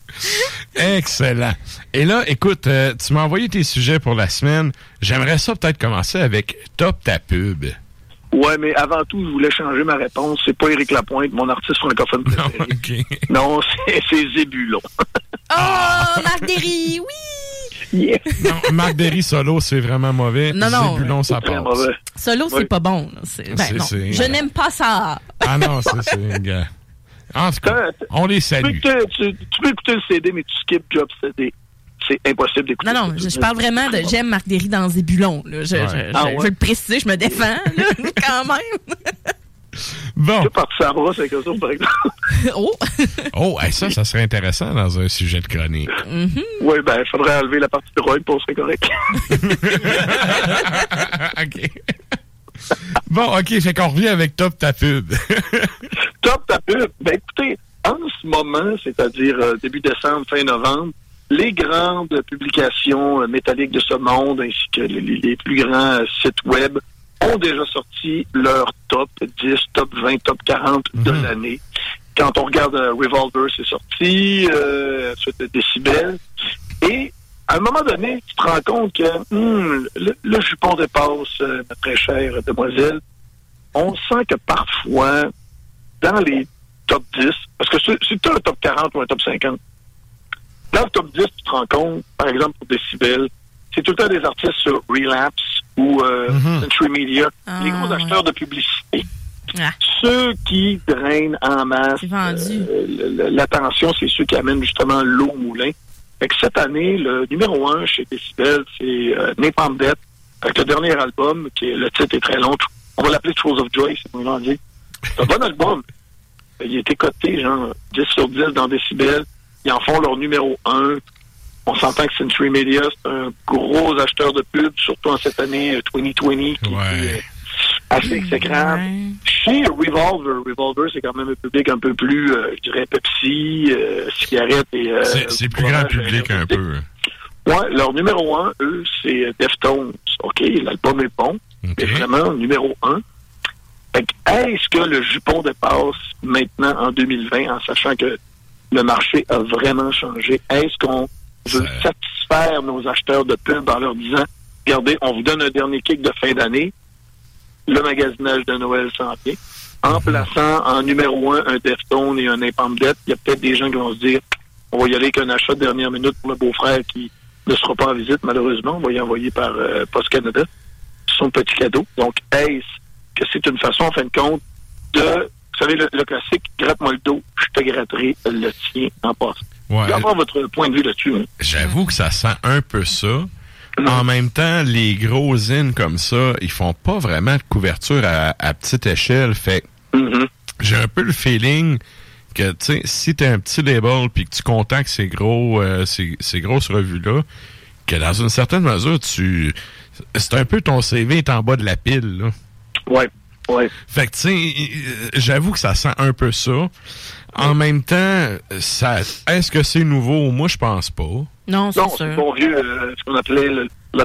Excellent. Et là, écoute, euh, tu m'as envoyé tes sujets pour la semaine. J'aimerais ça peut-être commencer avec Top ta pub. Ouais, mais avant tout, je voulais changer ma réponse. C'est pas Éric Lapointe, mon artiste francophone préféré. [laughs] Non, c'est c'est Zébulon. Oh, Marc Derry, oui! Yeah. Non, Marc Derry solo, c'est vraiment mauvais. Non, non. Zébulon, ça passe. mauvais. Solo, c'est Oui. pas bon. ben, C'est- non. c'est- Je n'aime pas ça. Ah non, c'est... En tout cas, on les Tu peux, salue. écouter, tu, tu peux écouter le CD, mais tu skips Job CD. C'est impossible d'écouter. Non, non, je, je parle vraiment de j'aime Marc Derry dans Zébulon. Là. Je, Ouais. je- Ah je- ouais? je veux le préciser, je me défends là, [laughs] quand même. Bon. Tu peux partir à brosse avec eux autres, par exemple. [laughs] oh! Oh, hey, ça, ça serait intéressant dans un sujet de chronique. Oui, ben, il faudrait enlever la partie Roy pour serait correct. [laughs] OK. Bon, OK, fait qu'on revient avec Top ta pub. Top ta pub. Ben, écoutez, en ce moment, c'est-à-dire euh, début décembre, fin novembre, les grandes publications euh, métalliques de ce monde, ainsi que les, les plus grands euh, sites web, ont déjà sorti leur top 10, top 20, top 40 de l'année. Quand on regarde euh, Revolver, c'est sorti, euh, ensuite Decibel. Et à un moment donné, tu te rends compte que hum, le, le jupon dépasse, euh, ma très chère demoiselle. On sent que parfois, dans les top 10, parce que c'est c'est un top 40 ou un top 50, dans le top 10, tu te rends compte, par exemple, pour Decibel, c'est tout le temps des artistes sur Relapse ou euh, Century Media, les gros acheteurs de publicité. Ceux qui drainent en masse euh, l'attention, c'est ceux qui amènent justement l'eau au moulin. Fait que cette année, le numéro un chez Decibel, c'est euh, Napalm Death, avec le dernier album, qui est, le titre est très long. On va l'appeler Trolls of Joy, c'est mon dit. C'est un bon album. Il a été coté, genre, 10 sur 10 dans Decibel. Ils en font leur numéro 1. On s'entend que Century Media, c'est un gros acheteur de pub, surtout en cette année euh, 2020, qui est euh, assez exécrable. Chez Revolver, Revolver, c'est quand même un public un peu plus, euh, je dirais, Pepsi, euh, cigarette et... euh, C'est plus grand public un peu. Ouais, leur numéro un, eux, c'est euh, Deftones. OK, l'album est bon, mais vraiment numéro un. Fait que, est-ce que le jupon dépasse maintenant en 2020 en sachant que le marché a vraiment changé? Est-ce qu'on veut satisfaire nos acheteurs de pub en leur disant, regardez, on vous donne un dernier kick de fin d'année, le magasinage de Noël s'en vient. En plaçant en numéro un un Deftone et un Napalm Death, il y a peut-être des gens qui vont se dire, on va y aller avec un achat de dernière minute pour le beau-frère qui ne sera pas en visite, malheureusement. On va y envoyer par euh, Post Canada son petit cadeau. Donc, est-ce que c'est une façon, en fin de compte, de, savez, le, le classique, gratte-moi le dos, je te gratterai le tien en passant. Ouais. Je vais avoir votre point de vue là-dessus. hein. J'avoue que ça sent un peu ça. En même temps, les gros zines comme ça, ils font pas vraiment de couverture à, à petite échelle. Fait que j'ai un peu le feeling que, tu sais, si t'es un petit label puis que tu contactes ces gros, euh, ces, ces grosses revues-là, que dans une certaine mesure, tu, c'est un peu ton CV est en bas de la pile, là. Ouais, ouais. Fait que, tu sais, euh, j'avoue que ça sent un peu ça. En même temps, ça, est-ce que c'est nouveau? Moi, je pense pas. Non, c'est Non, sûr. c'est bon vieux, euh, ce qu'on appelait le, le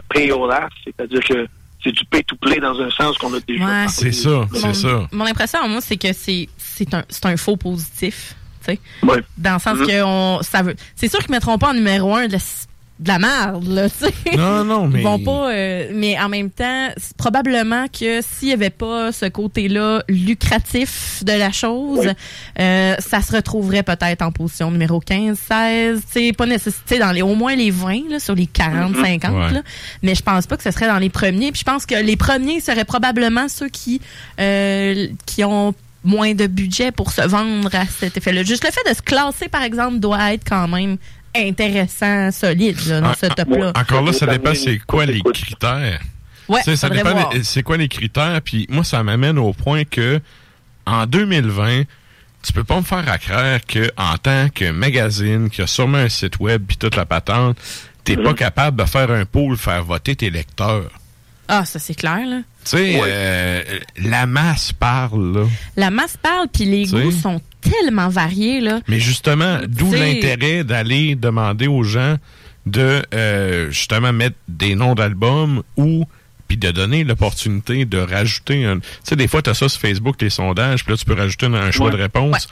c'est-à-dire que c'est du pay-to-play dans un sens qu'on a déjà. Ouais. parlé. C'est ça, c'est Mon- ça. Mon impression, moi, c'est que c'est c'est un, c'est un faux positif. tu sais. Ouais. Dans le sens Mhm. que on, ça veut. C'est sûr qu'ils mettront pas en numéro un de la, de la merde, là, tu sais. Non, non, mais- Ils vont pas. euh, mais en même temps, probablement que s'il y avait pas ce côté-là lucratif de la chose, euh, ça se retrouverait peut-être en position numéro 15, 16, tu sais, pas nécessité dans les, au moins les 20, là, sur les 40, Mhm. 50, Ouais. là. Mais je pense pas que ce serait dans les premiers. Puis je pense que les premiers seraient probablement ceux qui, euh, qui ont moins de budget pour se vendre à cet effet-là. Juste le fait de se classer, par exemple, doit être quand même intéressant, solide, là, dans En- ce top-là. Ah, Encore là, ça dépend c'est quoi les critères. Ouais, ça dépend c'est quoi les critères. Puis moi, ça m'amène au point que en 2020, tu peux pas me faire à croire que en tant que magazine qui a sûrement un site web puis toute la patente, t'es Mhm. pas capable de faire un pool, faire voter tes lecteurs. Ah, ça, c'est clair, là. Tu sais, euh, la masse parle, là. La masse parle, puis les goûts sont tellement variés, là. Mais justement, d'où l'intérêt d'aller demander aux gens de euh, justement mettre des noms d'albums ou puis de donner l'opportunité de rajouter un. Tu sais, des fois, tu as ça sur Facebook, les sondages, puis là, tu peux rajouter un, un choix Ouais. de réponse.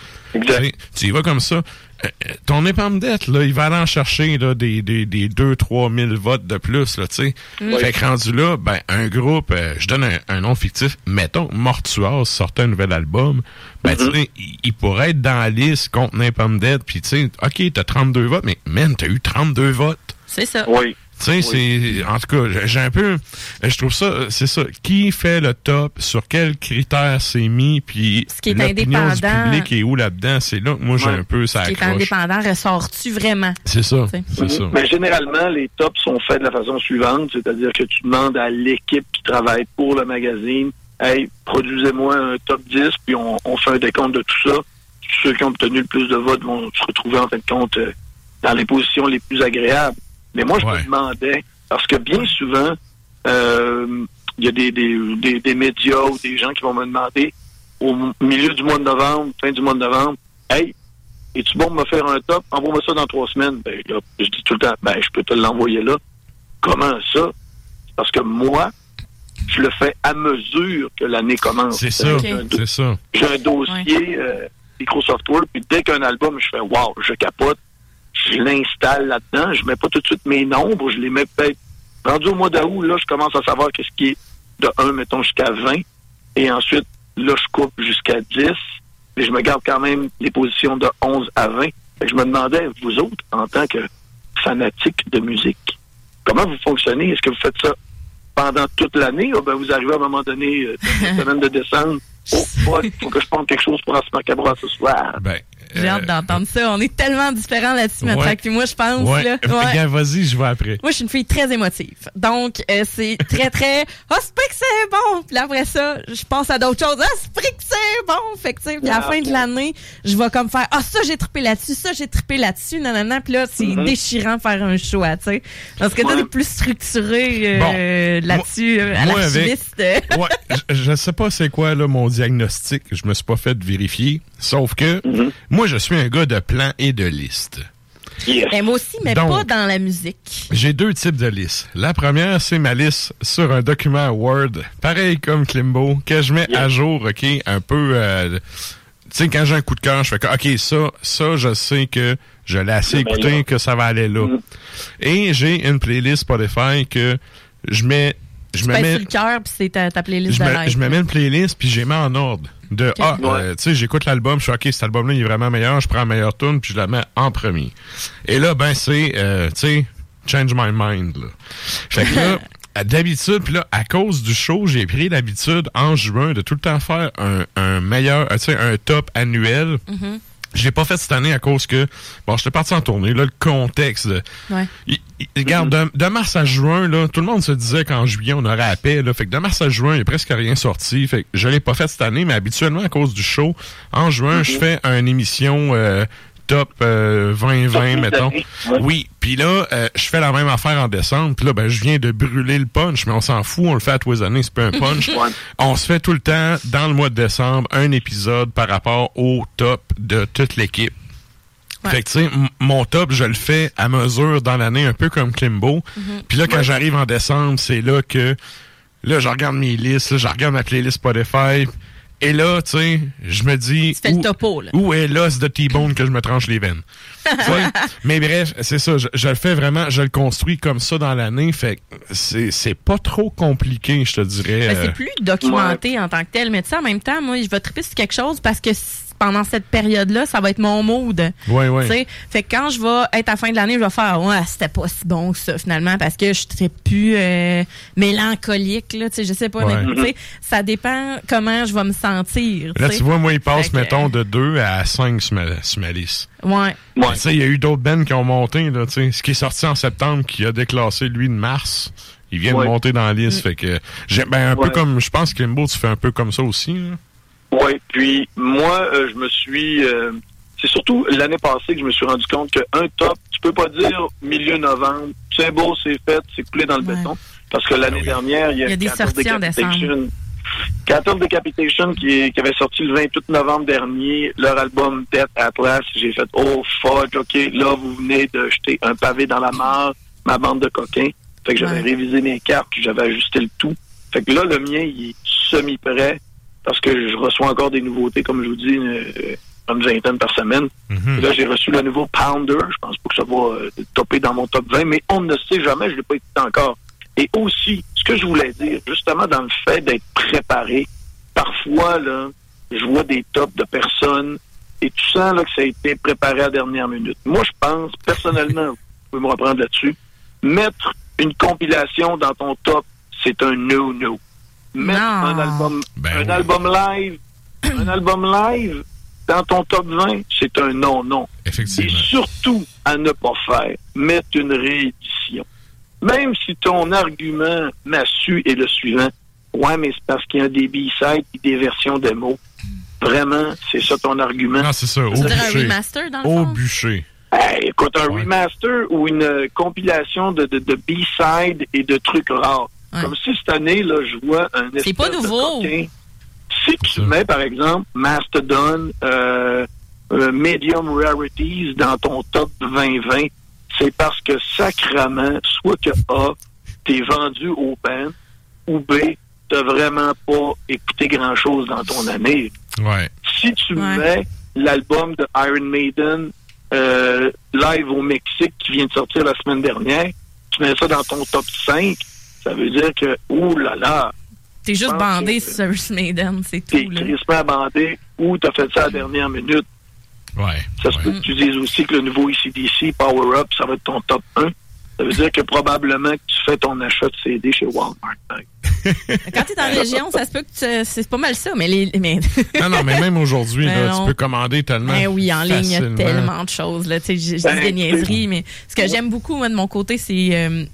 Tu y vas comme ça. Euh, ton épargne dette, là, il va aller en chercher là, des, des, des 2-3 000 votes de plus, là, tu sais. Mm. Fait que rendu là, ben, un groupe, euh, je donne un, un nom fictif, mettons, Mortuas sortait un nouvel album, ben, tu sais, il, il pourrait être dans la liste contre n'importe dette, puis tu sais, OK, t'as 32 votes, mais man, t'as eu 32 votes. C'est ça. Oui. Tu sais, c'est, en tout cas, j'ai- un peu, je trouve ça, c'est ça. Qui fait le top, sur quels critères c'est mis, puis qui est l'opinion du indépendant- public est où là-dedans, c'est là que moi j'ai un peu ça Ce qui est indépendant, ressort-tu vraiment? C'est ça, c'est ça. Mais généralement, les tops sont faits de la façon suivante, c'est-à-dire que tu demandes à l'équipe qui travaille pour le magazine, hey, produisez-moi un top 10, puis on, on fait un décompte de tout ça. Ceux qui ont obtenu le plus de votes vont se retrouver en fin de compte euh, dans les positions les plus agréables. Mais moi, je me demandais, parce que bien souvent, euh, il y a des, des, des, des médias ou des gens qui vont me demander au milieu du mois de novembre, fin du mois de novembre, hey, es-tu bon de me faire un top? Envoie-moi ça dans trois semaines. Ben, là, je dis tout le temps, ben, je peux te l'envoyer là. Comment ça? Parce que moi, je le fais à mesure que l'année commence. C'est ça, J'ai un do- c'est ça. J'ai un dossier euh, Microsoft Word, puis dès qu'un album, je fais wow, je capote, je l'installe là-dedans, je mets pas tout de suite mes nombres, je les mets peut-être rendu au mois d'août, là, je commence à savoir qu'est-ce qui est de 1, mettons, jusqu'à 20. Et ensuite, là, je coupe jusqu'à 10. Mais je me garde quand même les positions de 11 à 20. Fait que je me demandais, vous autres, en tant que fanatiques de musique, comment vous fonctionnez? Est-ce que vous faites ça pendant toute l'année? ou ben, vous arrivez à un moment donné, euh, dans la semaine de décembre, [laughs] oh, fuck, faut que je prenne quelque chose pour Asma Cabra ce soir. Ben, J'ai hâte d'entendre ça. On est tellement différents là-dessus, Ouais. Matraque, puis moi, je pense. Ouais, Là. [laughs] Vas-y, je vais après. Moi, je suis une fille très émotive. Donc, euh, c'est très, très... [laughs] Ah, c'est pas que c'est bon! Puis après ça, je pense à d'autres choses. Ah, c'est pas que c'est bon! Fait que, tu sais, puis à la fin de l'année, je vais comme faire... Ah, ça, j'ai trippé là-dessus. Ça, j'ai trippé là-dessus. Nanana. Puis là, c'est Mhm. déchirant de faire un choix, tu sais. Parce que toi, t'es plus structuré euh, là-dessus, euh, à avec- l'archiviste. euh. [laughs] ouais, je, je sais pas c'est quoi là, mon diagnostic. Je me suis pas fait vérifier. Sauf que moi, je suis un gars de plan et de liste. Mais moi aussi, mais Donc, pas dans la musique. J'ai deux types de listes. La première, c'est ma liste sur un document Word, pareil comme Klimbo, que je mets à jour, OK, un peu... euh, tu sais, quand j'ai un coup de cœur, je fais que, OK, ça, ça, je sais que je l'ai assez Ben écouté, que ça va aller là. Et j'ai une playlist Spotify que je mets... Je Tu me pèses mets sur le cœur, puis c'est ta, ta playlist je de me, live. je me mets une playlist puis j'ai mis en ordre. De ah, euh, tu sais, j'écoute l'album, je suis ok, cet album-là il est vraiment meilleur, je prends la meilleure tune puis je la mets en premier. Et là, ben c'est, euh, tu sais, change my mind. Là. Fait que là, [laughs] d'habitude, puis là, à cause du show, j'ai pris l'habitude en juin de tout le temps faire un, un meilleur, euh, tu sais, un top annuel. Mhm. Je l'ai pas fait cette année à cause que, bon, j'étais parti en tournée, là, le contexte. de- Ouais. il- il- regarde, de, de mars à juin, là, tout le monde se disait qu'en juillet, on aurait la paix. Là, fait que de mars à juin, il n'y a presque rien sorti. Fait que je l'ai pas fait cette année, mais habituellement, à cause du show, en juin, je fais une émission euh, top euh, 2020, [laughs] mettons. Oui, puis là, euh, je fais la même affaire en décembre. Puis là, ben, je viens de brûler le punch, mais on s'en fout, on le fait à tous les années, c'est pas un [laughs] punch. On se fait tout le temps, dans le mois de décembre, un épisode par rapport au top de toute l'équipe. Fait que, tu sais, mon top, je le fais à mesure dans l'année, un peu comme Klimbo. Puis là, quand j'arrive en décembre, c'est là que, là, je regarde mes listes, là, je regarde ma playlist Spotify. Et là, tu sais, je me dis. fais le où- topo, là. Où est l'os de T-Bone que je me tranche les veines? [laughs] Tu sais, Mais bref, c'est ça. Je, je le fais vraiment, je le construis comme ça dans l'année. Fait que c'est c'est pas trop compliqué, je te dirais. Ben, euh, c'est plus documenté en tant que tel, mais tu sais, en même temps, moi, je vais triper sur quelque chose parce que pendant cette période-là, ça va être mon mood. Ouais, ouais. Tu sais, Fait que quand je vais être à la fin de l'année, je vais faire ouais, c'était pas si bon que ça finalement parce que je serais plus euh, mélancolique là, tu sais, je sais pas, Ouais. mais tu sais, ça dépend comment je vais me sentir. Là, tu vois, moi, il passe, Fait que, mettons, de 2 à 5 sur ma, sur ma liste. Ouais. Tu sais, il y a eu d'autres bands qui ont monté, là, tu sais. Ce qui est sorti en septembre, qui a déclassé, lui, de mars, il vient Ouais. de monter dans la liste. Mm. Fait que, j'ai, ben, un peu Ouais. comme, je pense que Limbo, tu fais un peu comme ça aussi. Oui, puis moi, euh, je me suis... euh, c'est surtout l'année passée que je me suis rendu compte qu'un top, tu peux pas dire milieu novembre, c'est beau, c'est fait, c'est coulé dans le béton. Parce que l'année dernière, il y a, Il y a des sorties en Decapitation. Cattle Decapitation qui, qui avait sorti le 28 novembre dernier, leur album Death Atlas. J'ai fait, oh fuck, ok, là, vous venez de jeter un pavé dans la mare, ma bande de coquins. Fait que j'avais Ouais. révisé mes cartes, puis j'avais ajusté le tout. Fait que là, le mien, il est semi-prêt parce que je reçois encore des nouveautés, comme je vous dis, une, une vingtaine par semaine. Et Là, j'ai reçu le nouveau Pounder. Je pense pas que ça va euh, topper dans mon top 20, mais on ne sait jamais. Je l'ai pas écouté encore. Et aussi, ce que je voulais dire, justement dans le fait d'être préparé, parfois, là, je vois des tops de personnes et tu sens là, que ça a été préparé à la dernière minute. Moi, je pense, personnellement, [laughs] vous pouvez me reprendre là-dessus, mettre une compilation dans ton top, c'est un no-no. Mettre Non. un album, Ben un album live, [clears throat] un album live dans ton top 20, c'est un non-non. Effectivement. Et surtout, à ne pas faire, mettre une réédition. Même si ton argument massu est le suivant, ouais, mais c'est parce qu'il y a des B-sides et des versions démo. Vraiment, c'est ça ton argument? Non, c'est ça, au dirais un bûcher. remaster, dans le Au fond? bûcher. Hey, écoute, un remaster ou une compilation de, de, de B-side et de trucs rares. Comme si cette année, là, je vois un espèce pas de nouveau. coquin. Si tu mets, par exemple, Mastodon, euh, euh, Medium Rarities dans ton top 2020, c'est parce que sacrament, soit que A, t'es vendu au band, ou B, t'as vraiment pas écouté grand-chose dans ton année. Ouais. Si tu mets l'album de Iron Maiden euh, live au Mexique qui vient de sortir la semaine dernière, tu mets ça dans ton top 5, ça veut dire que, ouh là là, T'es juste bandé sur Service Maiden, c'est t'es tout. Là. crispement bandé ou t'as fait ça à la dernière minute. Ouais. Ça se peut que tu dises aussi que le nouveau ECDC Power Up, ça va être ton top 1. Ça veut dire que probablement que tu fais ton achat de CD chez Walmart. [laughs] Quand t'es en région, ça se peut que tu- c'est pas mal ça, mais les. Mais... [laughs] Non, non, mais même aujourd'hui, Ben tu peux commander tellement. Ben oui, en ligne, il y a tellement de choses. Là. Tu sais, Je je dis Ben, des niaiseries, mais ce que j'aime beaucoup, moi, de mon côté, c'est euh, c'est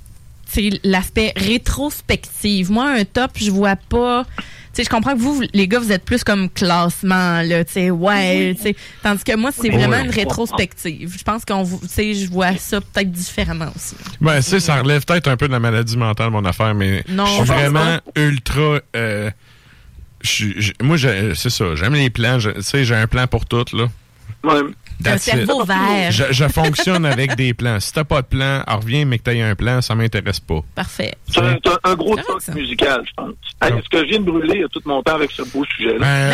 l'aspect rétrospective. Moi, un top, je vois pas. Tu sais, je comprends que vous, les gars, vous êtes plus comme classement, là, tu sais, ouais, tu sais. Tandis que moi, c'est Oui. vraiment une rétrospective. Je pense qu'on, vous- tu sais, je vois ça peut-être différemment aussi. Ben, tu sais, ça relève peut-être un peu de la maladie mentale, mon affaire, mais je suis vraiment ultra. euh, je suis- je- moi, j'ai- c'est ça. J'aime les plans. Tu sais, j'ai un plan pour tout, là. Un cerveau vert. Je, je fonctionne avec des plans. Si t'as pas de plan, alors reviens, mais que t'aies un plan, ça m'intéresse pas. Parfait. C'est un, un gros talk musical, je pense. Hey, Est-ce que je viens de brûler tout mon temps avec ce beau sujet-là? Ben,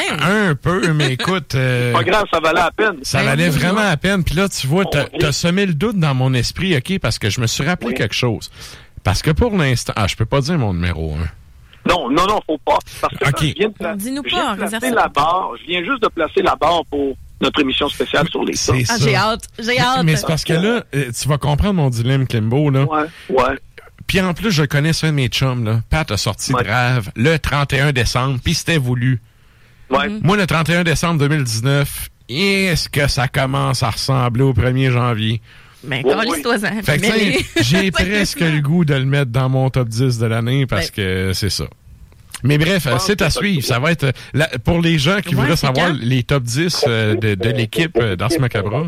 un peu, mais écoute. euh, Pas grave, ça valait la peine. Ça valait vraiment la peine. Puis là, tu vois, t'as as semé le doute dans mon esprit, OK, parce que je me suis rappelé quelque chose. Parce que pour l'instant... Ah, je peux pas dire mon numéro 1. Non, non, non, faut pas. Parce que OK. je viens de, pla- Dis-nous je viens de placer la barre. Je viens juste de placer la barre pour notre émission spéciale sur les C'est tops. Ah, ça. j'ai hâte, j'ai hâte. Mais c'est parce que là, euh, tu vas comprendre mon dilemme, Klimbo, là. Ouais, ouais. Puis en plus, je connais ça de mes chums, là. Pat a sorti Grave le 31 décembre, puis c'était voulu. Ouais. Mm-hmm. Moi, le 31 décembre 2019, est-ce que ça commence à ressembler au 1er janvier? Ben, Ouais, sais, Mais- [laughs] j'ai presque le goût de le mettre dans mon top 10 de l'année parce que c'est ça. Mais bref, c'est à suivre. Ça va être euh, la- pour les gens qui Ouais, voudraient savoir quand? les top 10 euh, de, de l'équipe euh, d'Ars Macabra.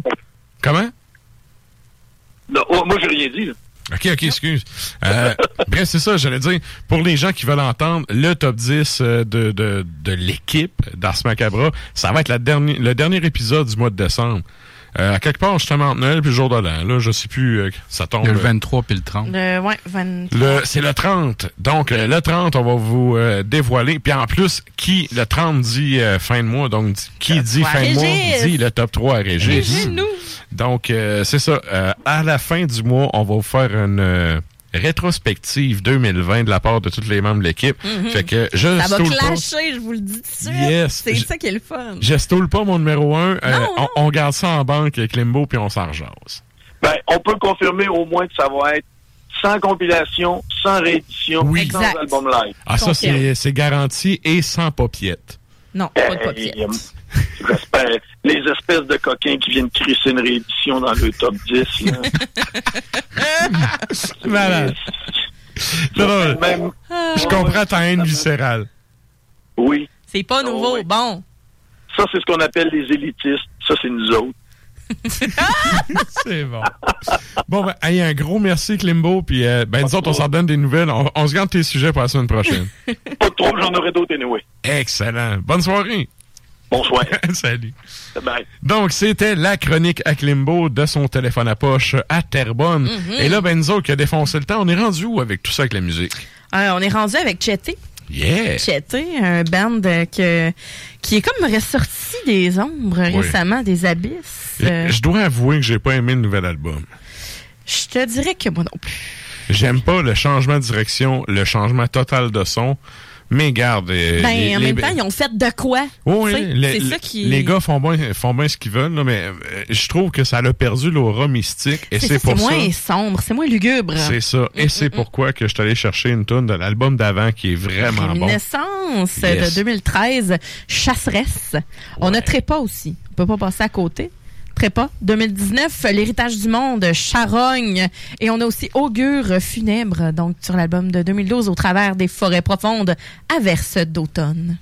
Comment? Non, oh, moi, j'ai rien dit. là. OK, OK, excuse. Euh, bref, c'est ça, j'allais dire. Pour les gens qui veulent entendre le top 10 euh, de, de, de l'équipe d'Ars Macabra, ça va être la dernière, le dernier épisode du mois de décembre. Euh, à quelque part, justement, entre Noël puis le jour de l'an. Là, je sais plus, euh, ça tombe. Le euh, 23 puis le 30. Le, ouais, 20 le, c'est le 30. Donc, euh, le 30, on va vous euh, dévoiler. Puis en plus, qui, le 30 dit euh, fin de mois, donc qui dit fin de mois Régis. dit le top 3 à Régis. Régis-nous. Donc, euh, c'est ça. Euh, à la fin du mois, on va vous faire une euh, rétrospective 2020 de la part de tous les membres de l'équipe. Mhm. Fait que je Ça va clasher, je vous le dis tout de suite. Yes. C'est Je- ça qui est le fun. Je stoule pas mon numéro 1. Non, non. on, on garde ça en banque avec Limbo puis on s'en rejase. Ben, on peut confirmer au moins que ça va être sans compilation, sans réédition, sans Exact. album live. Ah, ça, c'est c'est garanti et sans paupiette. Non, pas de Eh, papier. euh, j'espère. Les espèces de coquins qui viennent crisser une réédition dans le top 10. là. [laughs] Malade. Non, Même- je comprends ta haine viscérale. Oui. C'est pas nouveau. Bon. Ça, c'est ce qu'on appelle les élitistes. Ça, c'est nous autres. [laughs] c'est bon. Bon, ben, hey, un gros merci, Klimbo. Puis, euh, ben, nous autres, on s'en donne des nouvelles. On, on se garde tes sujets pour la semaine prochaine. Pas de trouble, j'en aurai d'autres anyway. Excellent. Bonne soirée. Bonsoir. [laughs] Salut. Bye. Donc, c'était la chronique à Klimbo de son téléphone à poche à Terrebonne. Mhm. Et là, Benzo qui a défoncé le temps, on est rendu où avec tout ça avec la musique? Alors, on est rendu avec Chetty. Yeah! Chetty, un band euh, que, qui est comme ressorti des ombres récemment, des abysses. Euh, Je dois avouer que j'ai pas aimé le nouvel album. je te dirais que moi non plus. J'aime pas le changement de direction, le changement total de son. Mais garde. euh, Ben, les- en les- même temps, ils ont fait de quoi? Oui, les, c'est ça qui. les gars font bien, font bien ce qu'ils veulent, là, mais euh, je trouve que ça a perdu l'aura mystique. Et c'est c'est ça, pour c'est moins sombre, c'est moins lugubre. C'est ça. Et c'est pourquoi que je suis allé chercher une tune de l'album d'avant qui est vraiment bon. Naissance Yes. de 2013, Chasseresse. On a Trépas aussi. On peut pas passer à côté. Trépas. 2019, L'héritage du monde, Charogne. Et on a aussi Augure funèbre, donc sur l'album de 2012, Au travers des forêts profondes, Averse d'automne.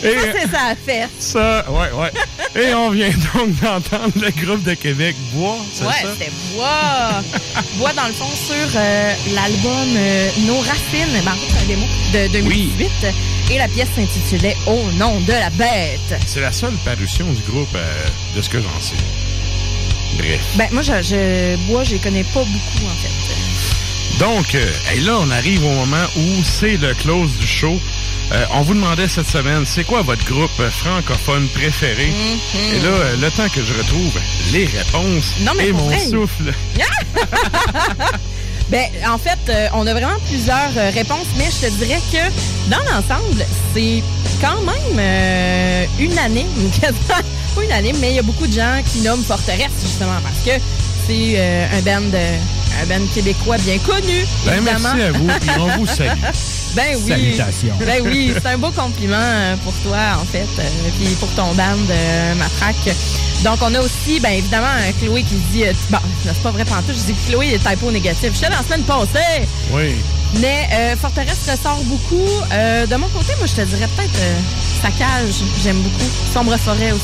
[laughs] Et, Ça, c'est ça fête. ça, ouais, ouais. Et on vient donc d'entendre le groupe de Québec Bois, c'est Ouais, ça? c'était Bois. Bois, dans le fond, sur euh, l'album euh, Nos Racines, ben, en fait, c'est un démo de 2018. Et la pièce s'intitulait Au nom de la bête. C'est la seule parution du groupe, euh, de ce que j'en sais. Bref. Ben, moi, je, je Bois, je les connais pas beaucoup, en fait. Donc, et là, on arrive au moment où c'est le close du show. Euh, on vous demandait cette semaine, c'est quoi votre groupe francophone préféré? Mhm. Et là, euh, le temps que je retrouve les réponses Non, mais et mon vrai. souffle. [laughs] Ben, en fait, euh, on a vraiment plusieurs euh, réponses, mais je te dirais que dans l'ensemble, c'est quand même unanime, [laughs] quasiment pas unanime, mais il y a beaucoup de gens qui nomment Forteresse, justement, parce que c'est un band un band québécois bien connu, Ben, évidemment. merci à vous, puis on vous salue. [laughs] Ben oui. Salutations. Ben oui, c'est un beau compliment euh, pour toi, en fait, euh, puis pour ton band euh, Matraque. Donc, on a aussi, ben évidemment, Chloé qui dit... bon, c'est pas vrai pantoute, je dis que Chloé est typo négatif. J'étais dans la semaine passée, Oui. mais euh, Forteresse ressort beaucoup. Euh, de mon côté, moi, je te dirais peut-être euh, Saccage, j'aime beaucoup. Sombre Forêt aussi.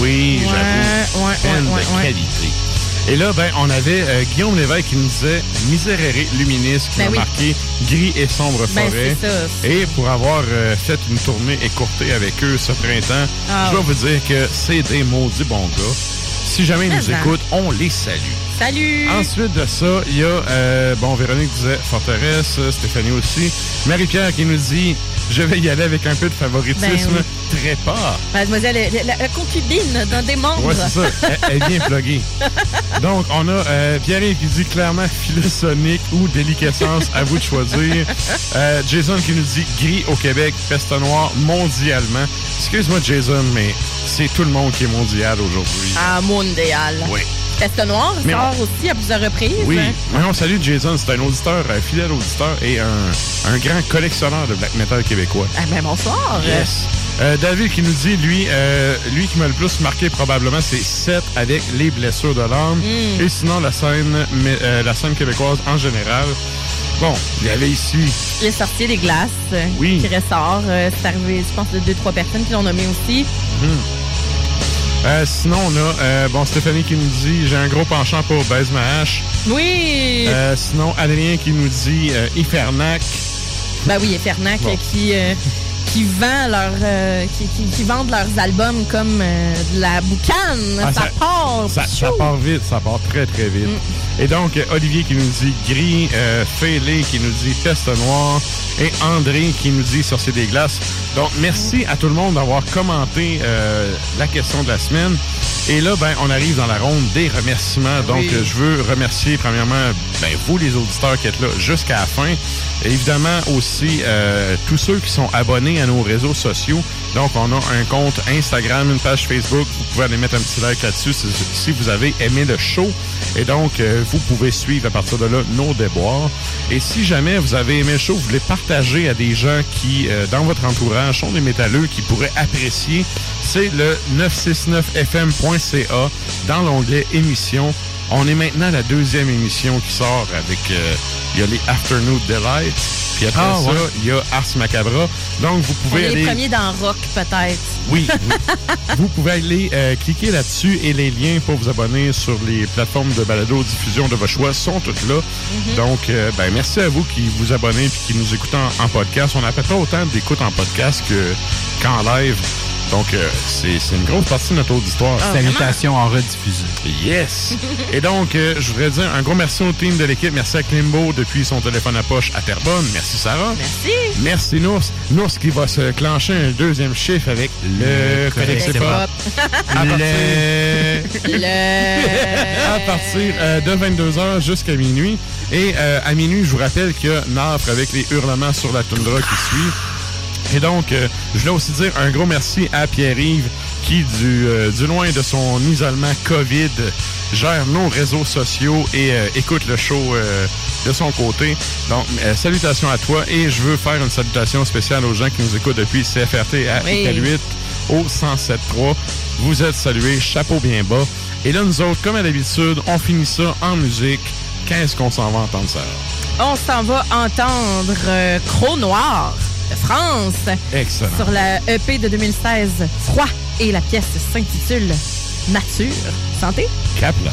Oui, Ouais, j'avoue. ouais, Peine ouais, de ouais, ouais. qualité. Et là, ben, on avait euh, Guillaume Lévesque qui nous disait Miserere Luminis, qui Ben a oui. marqué Gris et sombre Ben, forêt. Et pour avoir euh, fait une tournée écourtée avec eux ce printemps, Ah je dois vous dire que c'est des maudits bons gars. Si jamais ils nous écoutent, on les salue. Salut! Ensuite de ça, il y a, euh, bon, Véronique disait Forteresse, Stéphanie aussi. Marie-Pierre qui nous dit, je vais y aller avec un peu de favoritisme. Ben pas. Mademoiselle, la, la- la concubine d'un des membres. Ouais, c'est ça. Elle, est bien pluguée. [laughs] Donc, on a euh, Pierre-Yves qui dit clairement philosonique ou déliquescence, à vous de choisir. Euh, Jason qui nous dit gris au Québec, peste noire mondialement. Excuse-moi, Jason, mais c'est tout le monde qui est mondial aujourd'hui. À Mondial. Oui. Peste Noire Mais sort aussi à plusieurs reprises. Oui. Ouais, on salue Jason. C'est un auditeur, un fidèle auditeur et un, un grand collectionneur de black metal québécois. Ah ben bonsoir. Yes. Euh, David qui nous dit, lui, euh, lui qui m'a le plus marqué probablement, c'est 7 avec les blessures de l'âme. Mm. Et sinon, la scène, mais, euh, la scène québécoise en général. Bon, il y avait ici. Les sorties des glaces Oui. qui ressort. C'est arrivé, je pense, de deux, trois personnes qui l'ont nommé aussi. Hmm. Euh, sinon, on a bon Stéphanie qui nous dit j'ai un gros penchant pour Baise ma hache. Oui! Sinon, Adrien qui nous dit Ifernac. Ben oui, et Fernac Bon. qui, qui vend leur, euh, qui, qui, qui vendent leurs albums comme euh, de la boucane. Ah, ça, part! Ça, part vite, ça part très très vite. Et donc, Olivier qui nous dit gris, euh, Félé qui nous dit peste noire et André qui nous dit sorcier des glaces. Donc, merci à tout le monde d'avoir commenté euh, la question de la semaine. Et là, ben, on arrive dans la ronde des remerciements. Donc, Oui. euh, je veux remercier premièrement ben, vous, les auditeurs qui êtes là jusqu'à la fin. Et évidemment aussi tous ceux qui sont abonnés à nos réseaux sociaux. Donc, on a un compte Instagram, une page Facebook. Vous pouvez aller mettre un petit like là-dessus si, vous avez aimé le show. Et donc, euh, vous pouvez suivre à partir de là nos déboires. Et si jamais vous avez aimé le show, vous voulez partager à des gens qui, euh, dans votre entourage, sont des métalleux qui pourraient apprécier, c'est le 969fm.ca dans l'onglet émissions. On est maintenant à la deuxième émission qui sort avec, euh, il y a les Afternoon Delight, puis après Ah, ça, ouais. il y a Ars Macabra. Donc, vous On pouvez est aller... les premiers dans Rock, peut-être. Oui, [laughs] oui. vous pouvez aller euh, cliquer là-dessus et les liens pour vous abonner sur les plateformes de balado-diffusion de vos choix sont toutes là. Mhm. Donc, euh, ben, merci à vous qui vous abonnez et qui nous écoutez en, en podcast. On n'a pas autant d'écoute en podcast que- qu'en live. Donc, euh, c'est c'est une grosse partie de notre auditoire. Ah, Salutations en rediffusée. Yes! [laughs] Et donc, euh, je voudrais dire un gros merci au team de l'équipe. Merci à Klimbo depuis son téléphone à poche à Terrebonne. Merci Sarah. Merci. Merci Nours. Nours qui va se clencher un deuxième chiffre avec le Codex. À partir, [laughs] Le... [laughs] à partir euh, de 22h jusqu'à minuit. Et euh, à minuit, je vous rappelle qu'il y a Nafre avec les hurlements sur la toundra qui suit. Et donc, euh, je voulais aussi dire un gros merci à Pierre-Yves qui, du, euh, du loin de son isolement COVID, gère nos réseaux sociaux et euh, écoute le show de son côté. Donc, salutations à toi et je veux faire une salutation spéciale aux gens qui nous écoutent depuis CFRT à Oui. Écal 8 au 107.3. Vous êtes salués, chapeau bien bas. Et là, nous autres, comme à l'habitude, on finit ça en musique. Qu'est-ce qu'on s'en va entendre, ça? On s'en va entendre Croc Noir de France. Excellent. Sur la EP de 2016, Froid, et la pièce s'intitule Nature. Santé? Capla.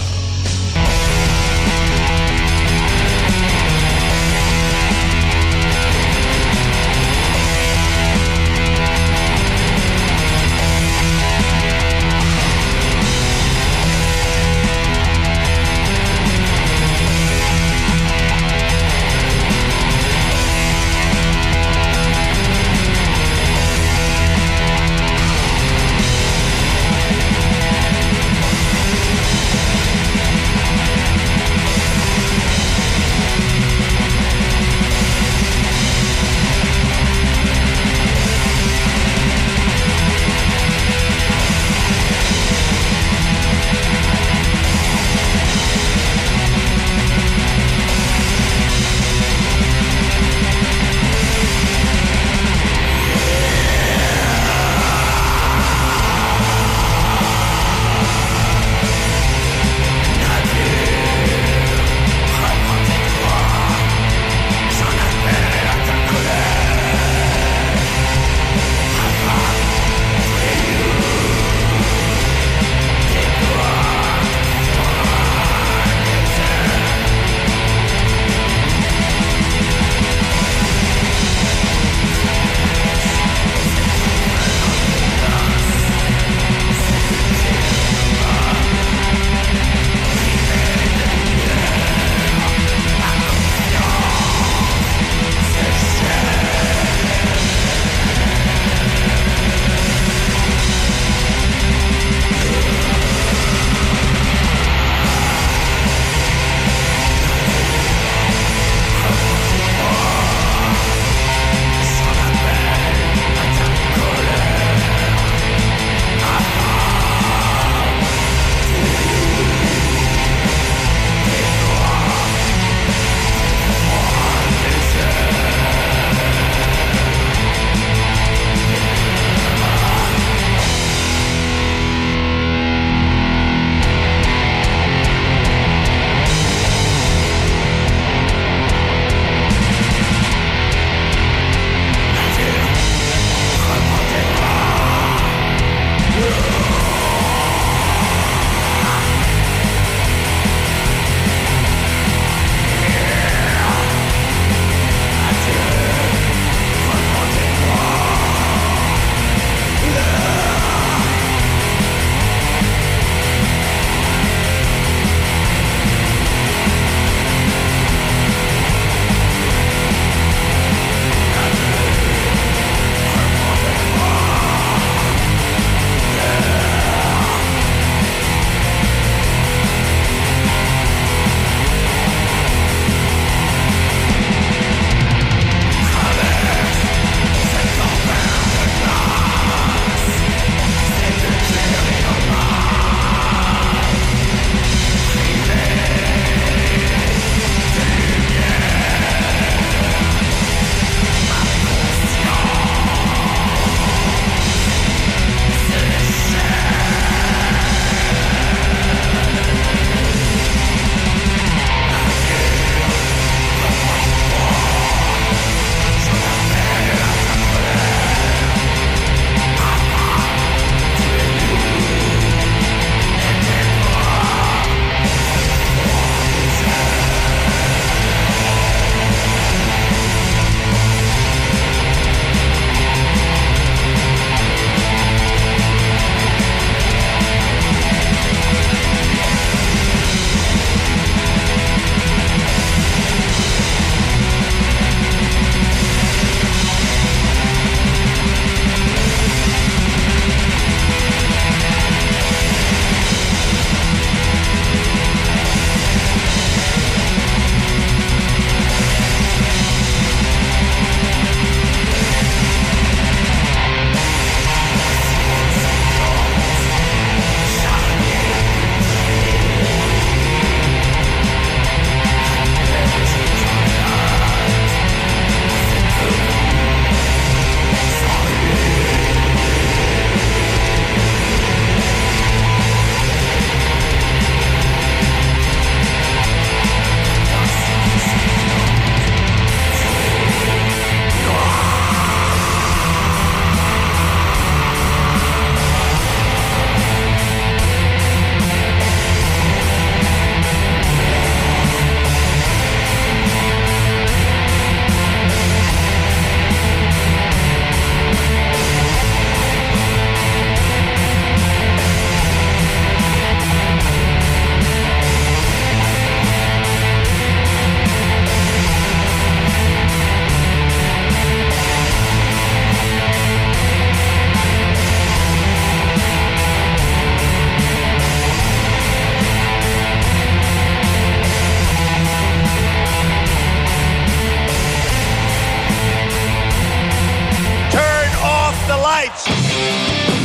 Música